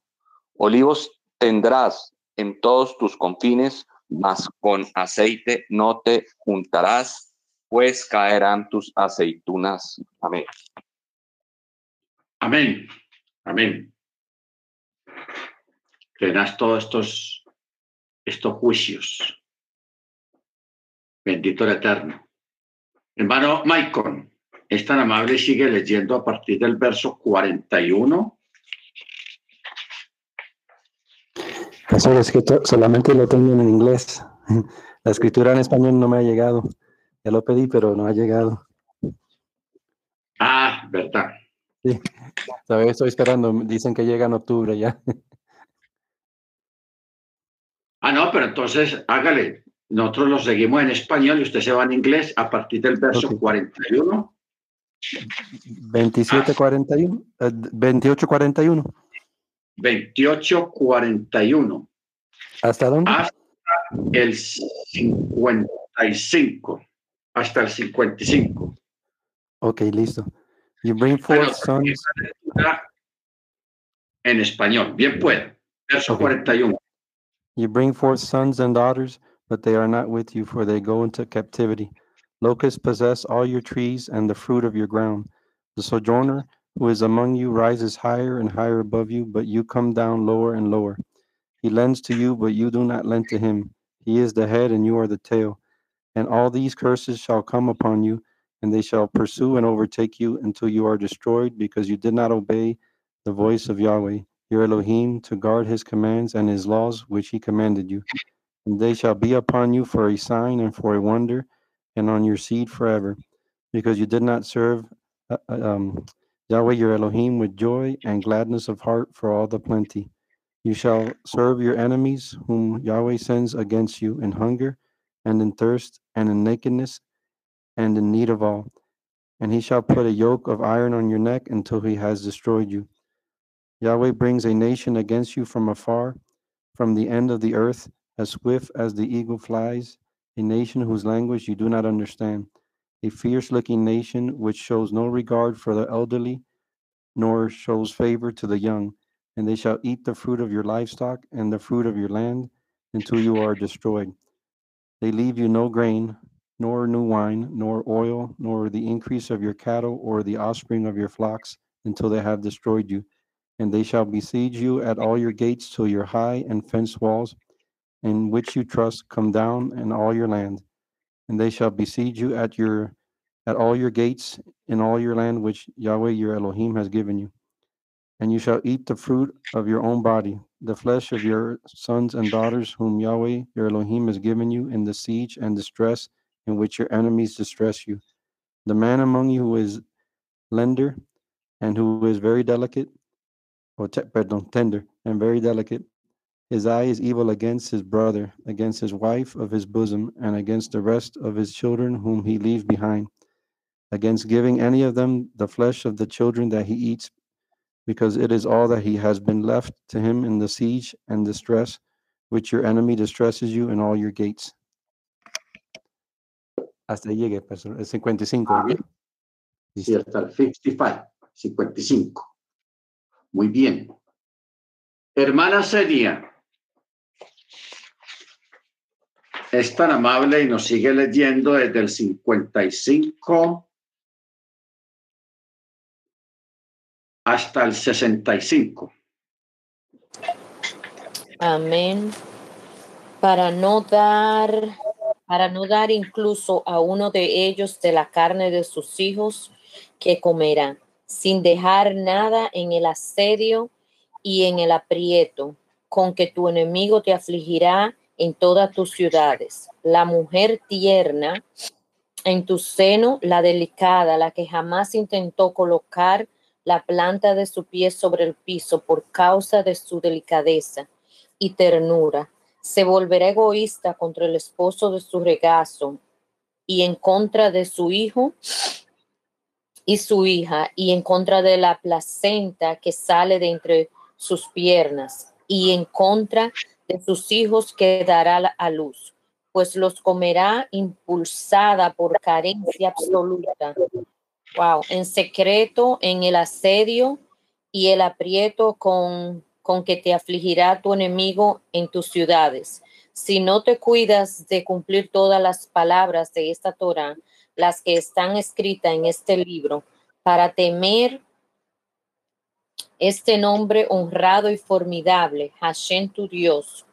Olivos tendrás en todos tus confines, mas con aceite no te juntarás, pues caerán tus aceitunas. Amén. Amén. Amén. Tendrás todos estos, estos juicios. Bendito el Eterno. Hermano Maicon, es tan amable y sigue leyendo a partir del verso 41 Eso es que solamente lo tengo en inglés. (laughs) La escritura en español no me ha llegado. Ya lo pedí, pero no ha llegado. Ah, verdad. Sí, todavía estoy esperando. Dicen que llega en octubre ya. (laughs) Ah, no, pero entonces hágale. Nosotros lo seguimos en español y usted se va en inglés a partir del verso 41. 27, 41, 28, 41. 2841. ¿Hasta dónde? Hasta el 55. Hasta el 55. Ok, listo. You bring forth sons. En español. Bien puede. Verso okay. 41. You bring forth sons and daughters, but they are not with you, for they go into captivity. Locusts possess all your trees and the fruit of your ground. The sojourner who is among you rises higher and higher above you, but you come down lower and lower. He lends to you, but you do not lend to him. He is the head, and you are the tail. And all these curses shall come upon you, and they shall pursue and overtake you until you are destroyed, because you did not obey the voice of Yahweh, your Elohim, to guard his commands and his laws which he commanded you. And they shall be upon you for a sign and for a wonder, and on your seed forever, because you did not serve uh, um, Yahweh your Elohim with joy and gladness of heart for all the plenty. You shall serve your enemies, whom Yahweh sends against you in hunger and in thirst and in nakedness and in need of all. and he shall put a yoke of iron on your neck until he has destroyed you. Yahweh brings a nation against you from afar, from the end of the earth, as swift as the eagle flies, a nation whose language you do not understand, a fierce looking nation which shows no regard for the elderly, nor shows favor to the young. And they shall eat the fruit of your livestock and the fruit of your land until you are destroyed. They leave you no grain, nor new wine, nor oil, nor the increase of your cattle, or the offspring of your flocks, until they have destroyed you. And they shall besiege you at all your gates till your high and fenced walls, in which you trust, come down and all your land. And they shall besiege you at your at all your gates in all your land which Yahweh your Elohim has given you. And you shall eat the fruit of your own body, the flesh of your sons and daughters, whom Yahweh your Elohim has given you in the siege and distress in which your enemies distress you. The man among you who is lender and who is very delicate, or pardon, tender and very delicate, his eye is evil against his brother, against his wife of his bosom, and against the rest of his children whom he leaves behind, against giving any of them the flesh of the children that he eats, because it is all that he has been left to him in the siege and distress, which your enemy distresses you in all your gates. Hasta. El 55. Ah, ¿verdad? Sí, hasta el 55, 55. Muy bien. Hermana Senia, es tan amable y nos sigue leyendo desde el 55 hasta el 65. Amén. Para no dar, para no dar incluso a uno de ellos de la carne de sus hijos que comerá, sin dejar nada en el asedio y en el aprieto, con que tu enemigo te afligirá en todas tus ciudades. La mujer tierna en tu seno, la delicada, la que jamás intentó colocar la planta de su pie sobre el piso por causa de su delicadeza y ternura, se volverá egoísta contra el esposo de su regazo y en contra de su hijo y su hija y en contra de la placenta que sale de entre sus piernas y en contra de sus hijos que dará a luz, pues los comerá impulsada por carencia absoluta. Wow, en secreto, en el asedio y el aprieto con, con que te afligirá tu enemigo en tus ciudades. Si no te cuidas de cumplir todas las palabras de esta Torah, las que están escritas en este libro, para temer este nombre honrado y formidable, Hashem tu Dios,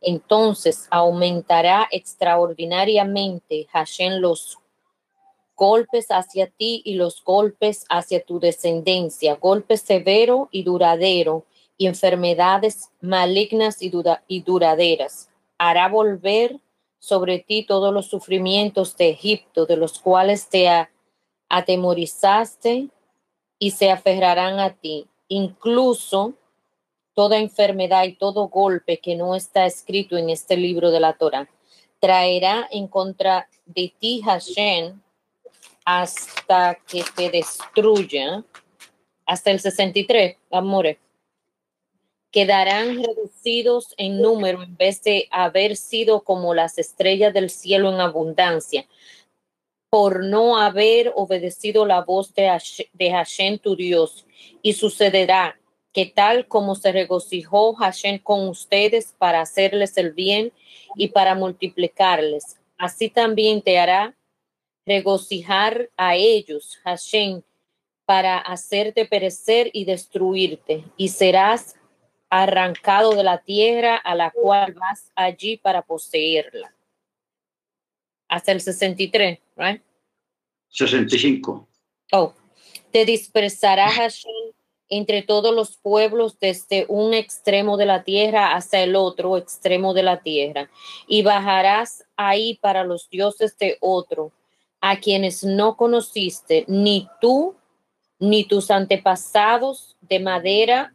entonces aumentará extraordinariamente Hashem los golpes hacia ti y los golpes hacia tu descendencia, golpes severo y duradero y enfermedades malignas y, y duraderas. Hará volver sobre ti todos los sufrimientos de Egipto, de los cuales te atemorizaste y se aferrarán a ti, incluso toda enfermedad y todo golpe que no está escrito en este libro de la Torah. Traerá en contra de ti Hashem hasta que te destruya, hasta el 63, amores. Quedarán reducidos en número en vez de haber sido como las estrellas del cielo en abundancia, por no haber obedecido la voz de Hashem, de Hashem tu Dios. Y sucederá que tal como se regocijó Hashem con ustedes para hacerles el bien y para multiplicarles, así también te hará regocijar a ellos, Hashem, para hacerte perecer y destruirte, y serás arrancado de la tierra a la cual vas allí para poseerla. Hasta el 63, right? 65. Oh, te dispersará Hashem entre todos los pueblos desde un extremo de la tierra hasta el otro extremo de la tierra, y bajarás ahí para los dioses de otro, a quienes no conociste, ni tú, ni tus antepasados de madera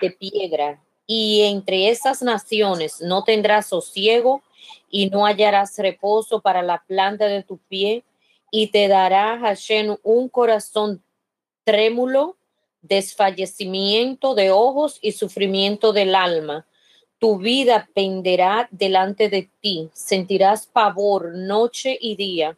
de piedra. Y entre esas naciones no tendrás sosiego y no hallarás reposo para la planta de tu pie, y te dará Hashem un corazón trémulo, desfallecimiento de ojos y sufrimiento del alma. Tu vida penderá delante de ti, sentirás pavor noche y día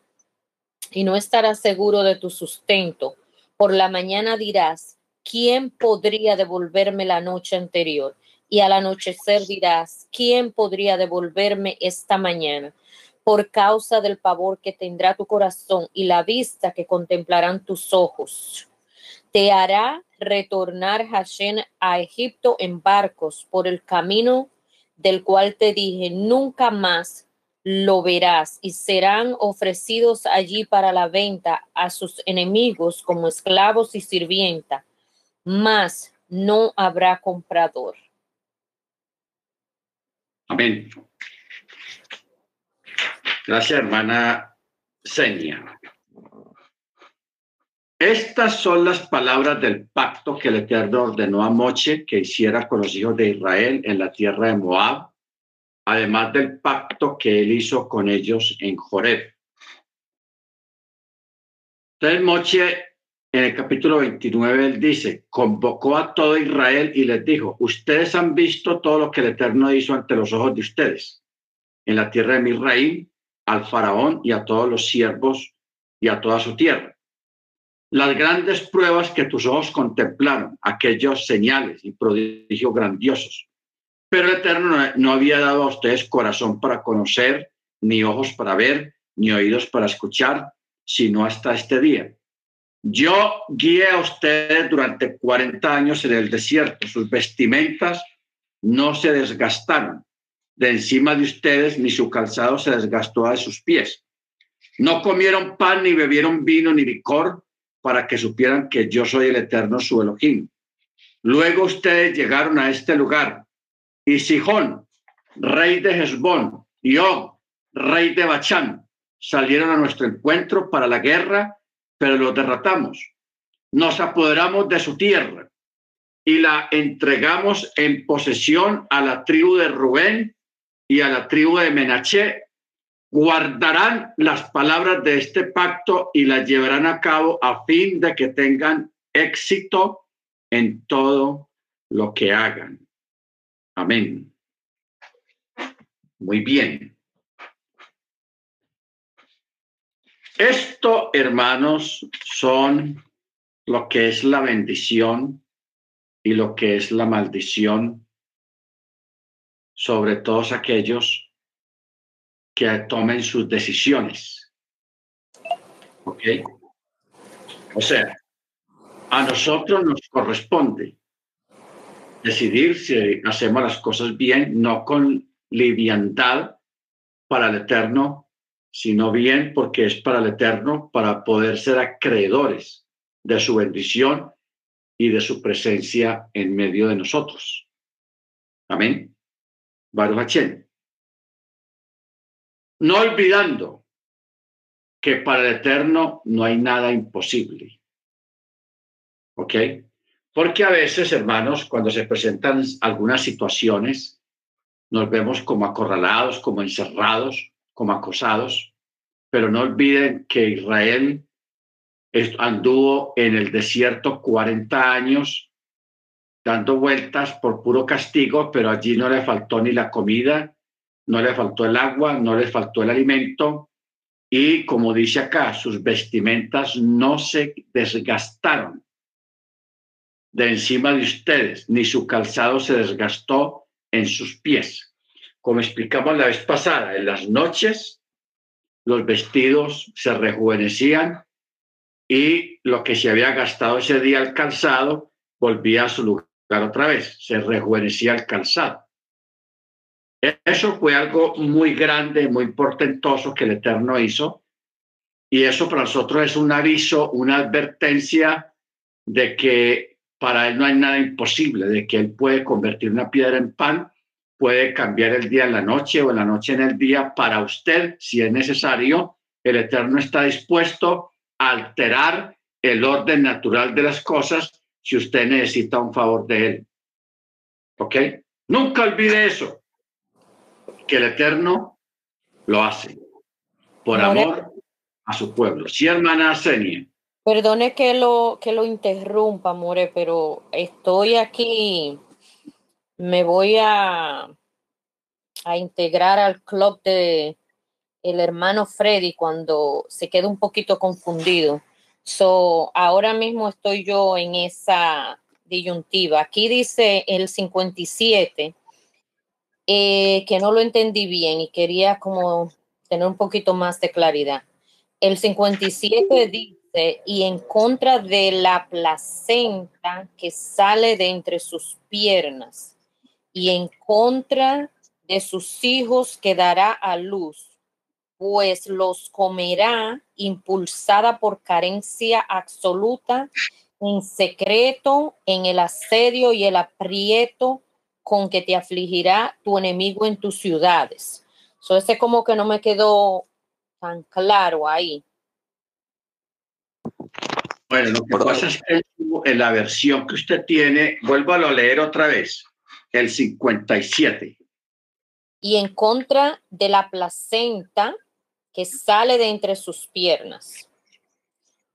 y no estarás seguro de tu sustento. Por la mañana dirás, ¿quién podría devolverme la noche anterior? Y al anochecer dirás, ¿quién podría devolverme esta mañana? Por causa del pavor que tendrá tu corazón y la vista que contemplarán tus ojos. Te hará retornar Hashem a Egipto en barcos por el camino del cual te dije, nunca más lo verás y serán ofrecidos allí para la venta a sus enemigos como esclavos y sirvienta, mas no habrá comprador. Amén. Gracias, hermana Senia. Estas son las palabras del pacto que el Eterno ordenó a Moche que hiciera con los hijos de Israel en la tierra de Moab, además del pacto que él hizo con ellos en Joreb. Entonces Moche en el capítulo 29 él dice, convocó a todo Israel y les dijo, ustedes han visto todo lo que el Eterno hizo ante los ojos de ustedes en la tierra de Misraim, al faraón y a todos los siervos y a toda su tierra. Las grandes pruebas que tus ojos contemplaron, aquellos señales y prodigios grandiosos. Pero el Eterno no había dado a ustedes corazón para conocer, ni ojos para ver, ni oídos para escuchar, sino hasta este día yo guié a ustedes durante 40 años en el desierto. Sus vestimentas no se desgastaron de encima de ustedes, ni su calzado se desgastó de sus pies. No comieron pan, ni bebieron vino, ni licor, para que supieran que yo soy el eterno su Elohim. Luego ustedes llegaron a este lugar, y Sijón, rey de Hezbón, y Og, rey de Bachán, salieron a nuestro encuentro para la guerra pero lo derrotamos. Nos apoderamos de su tierra y la entregamos en posesión a la tribu de Rubén y a la tribu de Menaché. Guardarán las palabras de este pacto y las llevarán a cabo a fin de que tengan éxito en todo lo que hagan. Amén. Muy bien. Esto, hermanos, son lo que es la bendición y lo que es la maldición sobre todos aquellos que tomen sus decisiones. ¿Ok? O sea, a nosotros nos corresponde decidir si hacemos las cosas bien, no con liviandad para el eterno, sino bien porque es para el Eterno, para poder ser acreedores de su bendición y de su presencia en medio de nosotros. Amén. Baruch No olvidando que para el Eterno no hay nada imposible. ¿Ok? Porque a veces, hermanos, cuando se presentan algunas situaciones, nos vemos como acorralados, como encerrados, como acosados, pero no olviden que Israel anduvo en el desierto 40 años dando vueltas por puro castigo, pero allí no le faltó ni la comida, no le faltó el agua, no le faltó el alimento y como dice acá, sus vestimentas no se desgastaron de encima de ustedes, ni su calzado se desgastó en sus pies como explicamos la vez pasada, en las noches los vestidos se rejuvenecían y lo que se había gastado ese día el calzado volvía a su lugar otra vez, se rejuvenecía el calzado. Eso fue algo muy grande, muy portentoso que el Eterno hizo y eso para nosotros es un aviso, una advertencia de que para Él no hay nada imposible, de que Él puede convertir una piedra en pan puede cambiar el día en la noche o en la noche en el día para usted, si es necesario. El Eterno está dispuesto a alterar el orden natural de las cosas si usted necesita un favor de Él. ¿Ok? Nunca olvide eso, que el Eterno lo hace por amor a su pueblo. Sí, hermana Senia. Perdone que lo, que lo interrumpa, More, pero estoy aquí, me voy a, a integrar al club de el hermano Freddy cuando se queda un poquito confundido. So, ahora mismo estoy yo en esa disyuntiva. Aquí dice el 57, eh, que no lo entendí bien y quería como tener un poquito más de claridad. El 57 dice, y en contra de la placenta que sale de entre sus piernas, y en contra de sus hijos que dará a luz, pues los comerá impulsada por carencia absoluta, en secreto, en el asedio y el aprieto con que te afligirá tu enemigo en tus ciudades. So, ese como que no me quedó tan claro ahí. Bueno, lo que pasa es que en la versión que usted tiene, vuelvo a leer otra vez, el 57. Y en contra de la placenta que sale de entre sus piernas,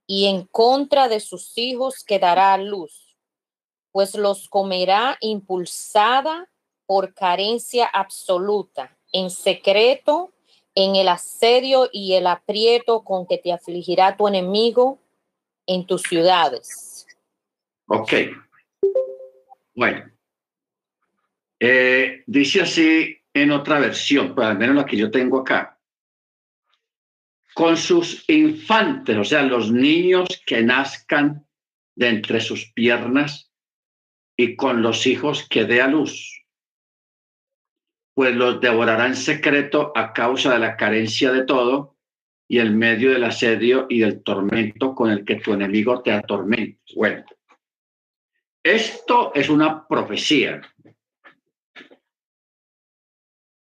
y en contra de sus hijos que dará luz, pues los comerá impulsada por carencia absoluta, en secreto, en el asedio y el aprieto con que te afligirá tu enemigo en tus ciudades. Ok. Bueno. Eh, dice así en otra versión, pues al menos la que yo tengo acá con sus infantes, o sea, los niños que nazcan de entre sus piernas y con los hijos que dé a luz, pues los devorará en secreto a causa de la carencia de todo y el medio del asedio y del tormento con el que tu enemigo te atormenta. Bueno, esto es una profecía.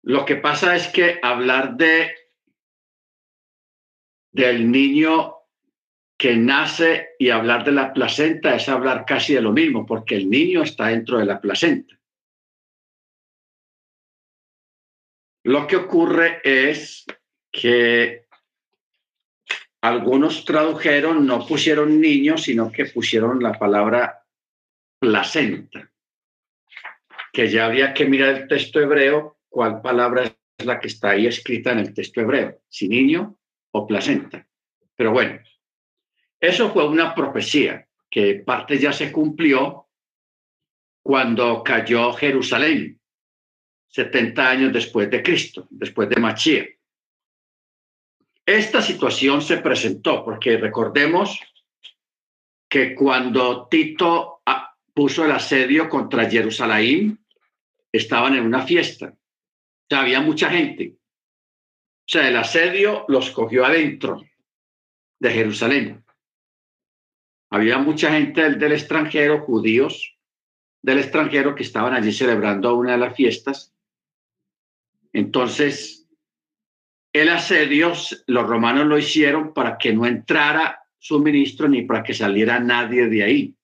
Lo que pasa es que hablar de del niño que nace y hablar de la placenta es hablar casi de lo mismo, porque el niño está dentro de la placenta. Lo que ocurre es que algunos tradujeron, no pusieron niño, sino que pusieron la palabra placenta, que ya había que mirar el texto hebreo, cuál palabra es la que está ahí escrita en el texto hebreo, si niño o placenta. Pero bueno, eso fue una profecía que parte ya se cumplió cuando cayó Jerusalén, 70 años después de Cristo, después de Machía. Esta situación se presentó porque recordemos que cuando Tito ah, puso el asedio contra Jerusalén, estaban en una fiesta. Había mucha gente. O sea, el asedio los cogió adentro de Jerusalén. Había mucha gente del, extranjero, judíos del extranjero, que estaban allí celebrando una de las fiestas. Entonces, el asedio, los romanos lo hicieron para que no entrara suministro ni para que saliera nadie de ahí.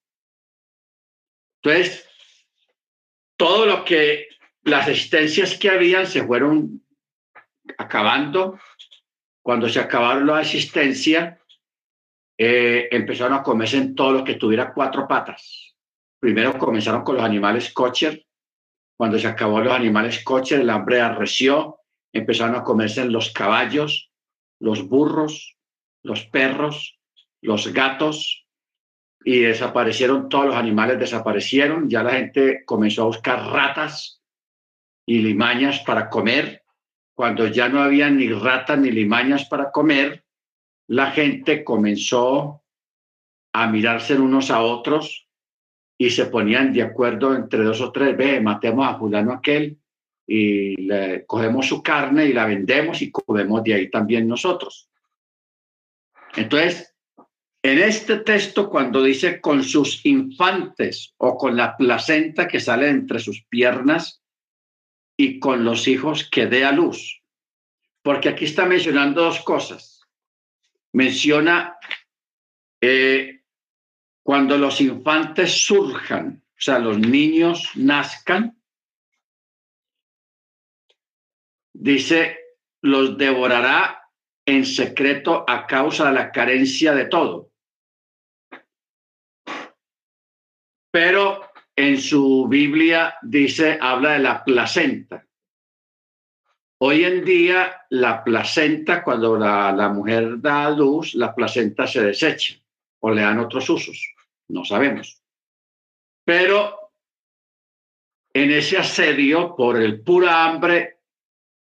Entonces, todo lo que las existencias que habían se fueron acabando, cuando se acabaron la existencia, eh, empezaron a comerse en todo lo que tuviera cuatro patas. Primero comenzaron con los animales kosher. Cuando se acabó los animales kosher, el hambre arreció. Empezaron a comerse en los caballos, los burros, los perros, los gatos, y desaparecieron todos los animales, desaparecieron. Ya la gente comenzó a buscar ratas y limañas para comer cuando ya no había ni ratas ni limañas para comer, la gente comenzó a mirarse unos a otros y se ponían de acuerdo entre dos o tres, ve, matemos a fulano aquel y le cogemos su carne y la vendemos y comemos de ahí también nosotros. Entonces, en este texto, cuando dice con sus infantes o con la placenta que sale entre sus piernas, y con los hijos que dé a luz. Porque aquí está mencionando dos cosas. Menciona eh, cuando los infantes surjan, o sea, los niños nazcan, dice, los devorará en secreto a causa de la carencia de todo. Pero en su Biblia dice, habla de la placenta. Hoy en día, la placenta, cuando la, mujer da luz, la placenta se desecha o le dan otros usos. No sabemos. Pero en ese asedio por el pura hambre,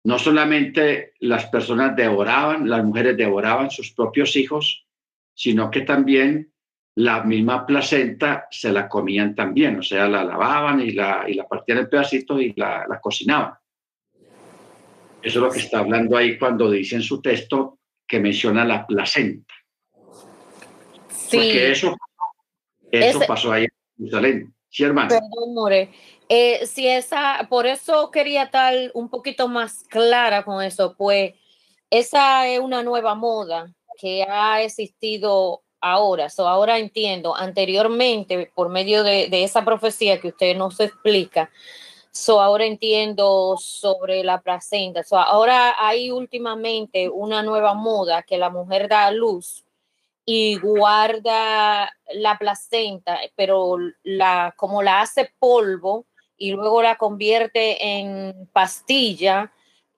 no solamente las personas devoraban, las mujeres devoraban sus propios hijos, sino que también la misma placenta se la comían también, o sea, la lavaban y la, y la partían en pedacitos y la, la cocinaban. Eso es lo que está hablando ahí cuando dice en su texto que menciona la placenta. Sí. Porque eso, eso Ese- pasó ahí en Jerusalén. Sí, hermano. Perdón, More. Eh, si esa, por eso quería estar un poquito más clara con eso, pues esa es una nueva moda que ha existido ahora. So, ahora entiendo, anteriormente, por medio de, de esa profecía que usted nos explica, so, ahora entiendo sobre la placenta. So, ahora hay últimamente una nueva moda que la mujer da a luz y guarda la placenta, pero la, como la hace polvo y luego la convierte en pastilla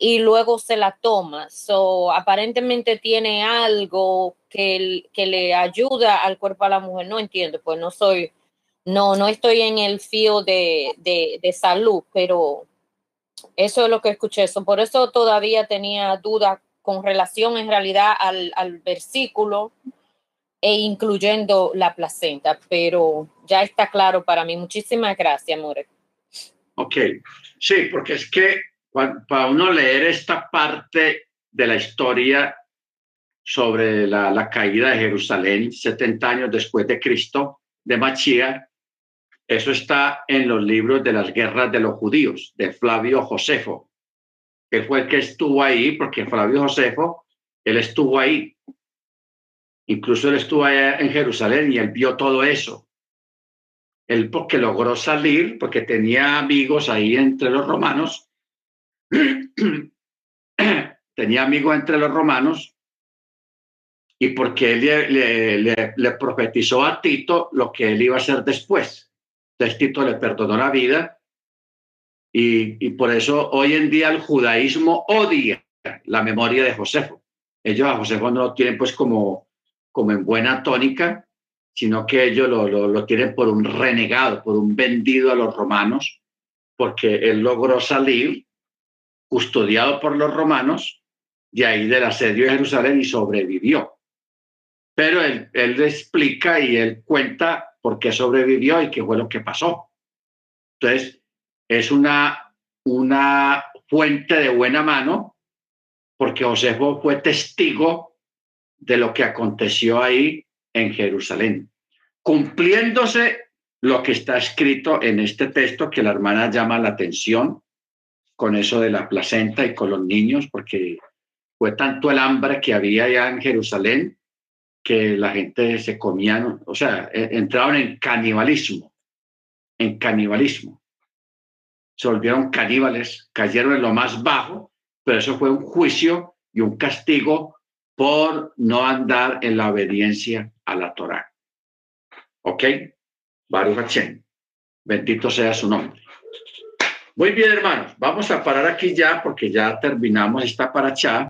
y luego se la toma. So, aparentemente tiene algo que, que le ayuda al cuerpo a la mujer. No entiendo, pues no soy, no, no estoy en el fío de, de, de salud, pero eso es lo que escuché. So, por eso todavía tenía duda con relación en realidad al, al versículo e incluyendo la placenta, pero ya está claro para mí. Muchísimas gracias, More. Ok, sí, porque es que para uno leer esta parte de la historia sobre la, caída de Jerusalén 70 años después de Cristo, de Machía, eso está en los libros de las guerras de los judíos, de Flavio Josefo. Él fue el que estuvo ahí, porque Flavio Josefo, él estuvo ahí. Incluso él estuvo allá en Jerusalén y él vio todo eso. Él porque logró salir, porque tenía amigos ahí entre los romanos, (clears throat) tenía amigos entre los romanos, y porque él le, profetizó a Tito lo que él iba a hacer después. Tito le perdonó la vida, y, por eso hoy en día el judaísmo odia la memoria de Josefo. Ellos a Josefo no lo tienen pues como, como en buena tónica, sino que ellos lo, lo, lo tienen por un renegado, por un vendido a los romanos, porque él logró salir custodiado por los romanos de ahí del asedio de Jerusalén y sobrevivió. Pero él, él explica y él cuenta por qué sobrevivió y qué fue lo que pasó. Entonces, es una, una fuente de buena mano, porque Josefo fue testigo de lo que aconteció ahí en Jerusalén, cumpliéndose lo que está escrito en este texto que la hermana llama la atención con eso de la placenta y con los niños, porque fue tanto el hambre que había allá en Jerusalén que la gente se comía, o sea, e- entraron en canibalismo, en canibalismo. Se volvieron caníbales, cayeron en lo más bajo, pero eso fue un juicio y un castigo por no andar en la obediencia a la Torá. ¿Ok? Baruch Hashem. Bendito sea su nombre. Muy bien, hermanos. Vamos a parar aquí ya porque ya terminamos esta paracha.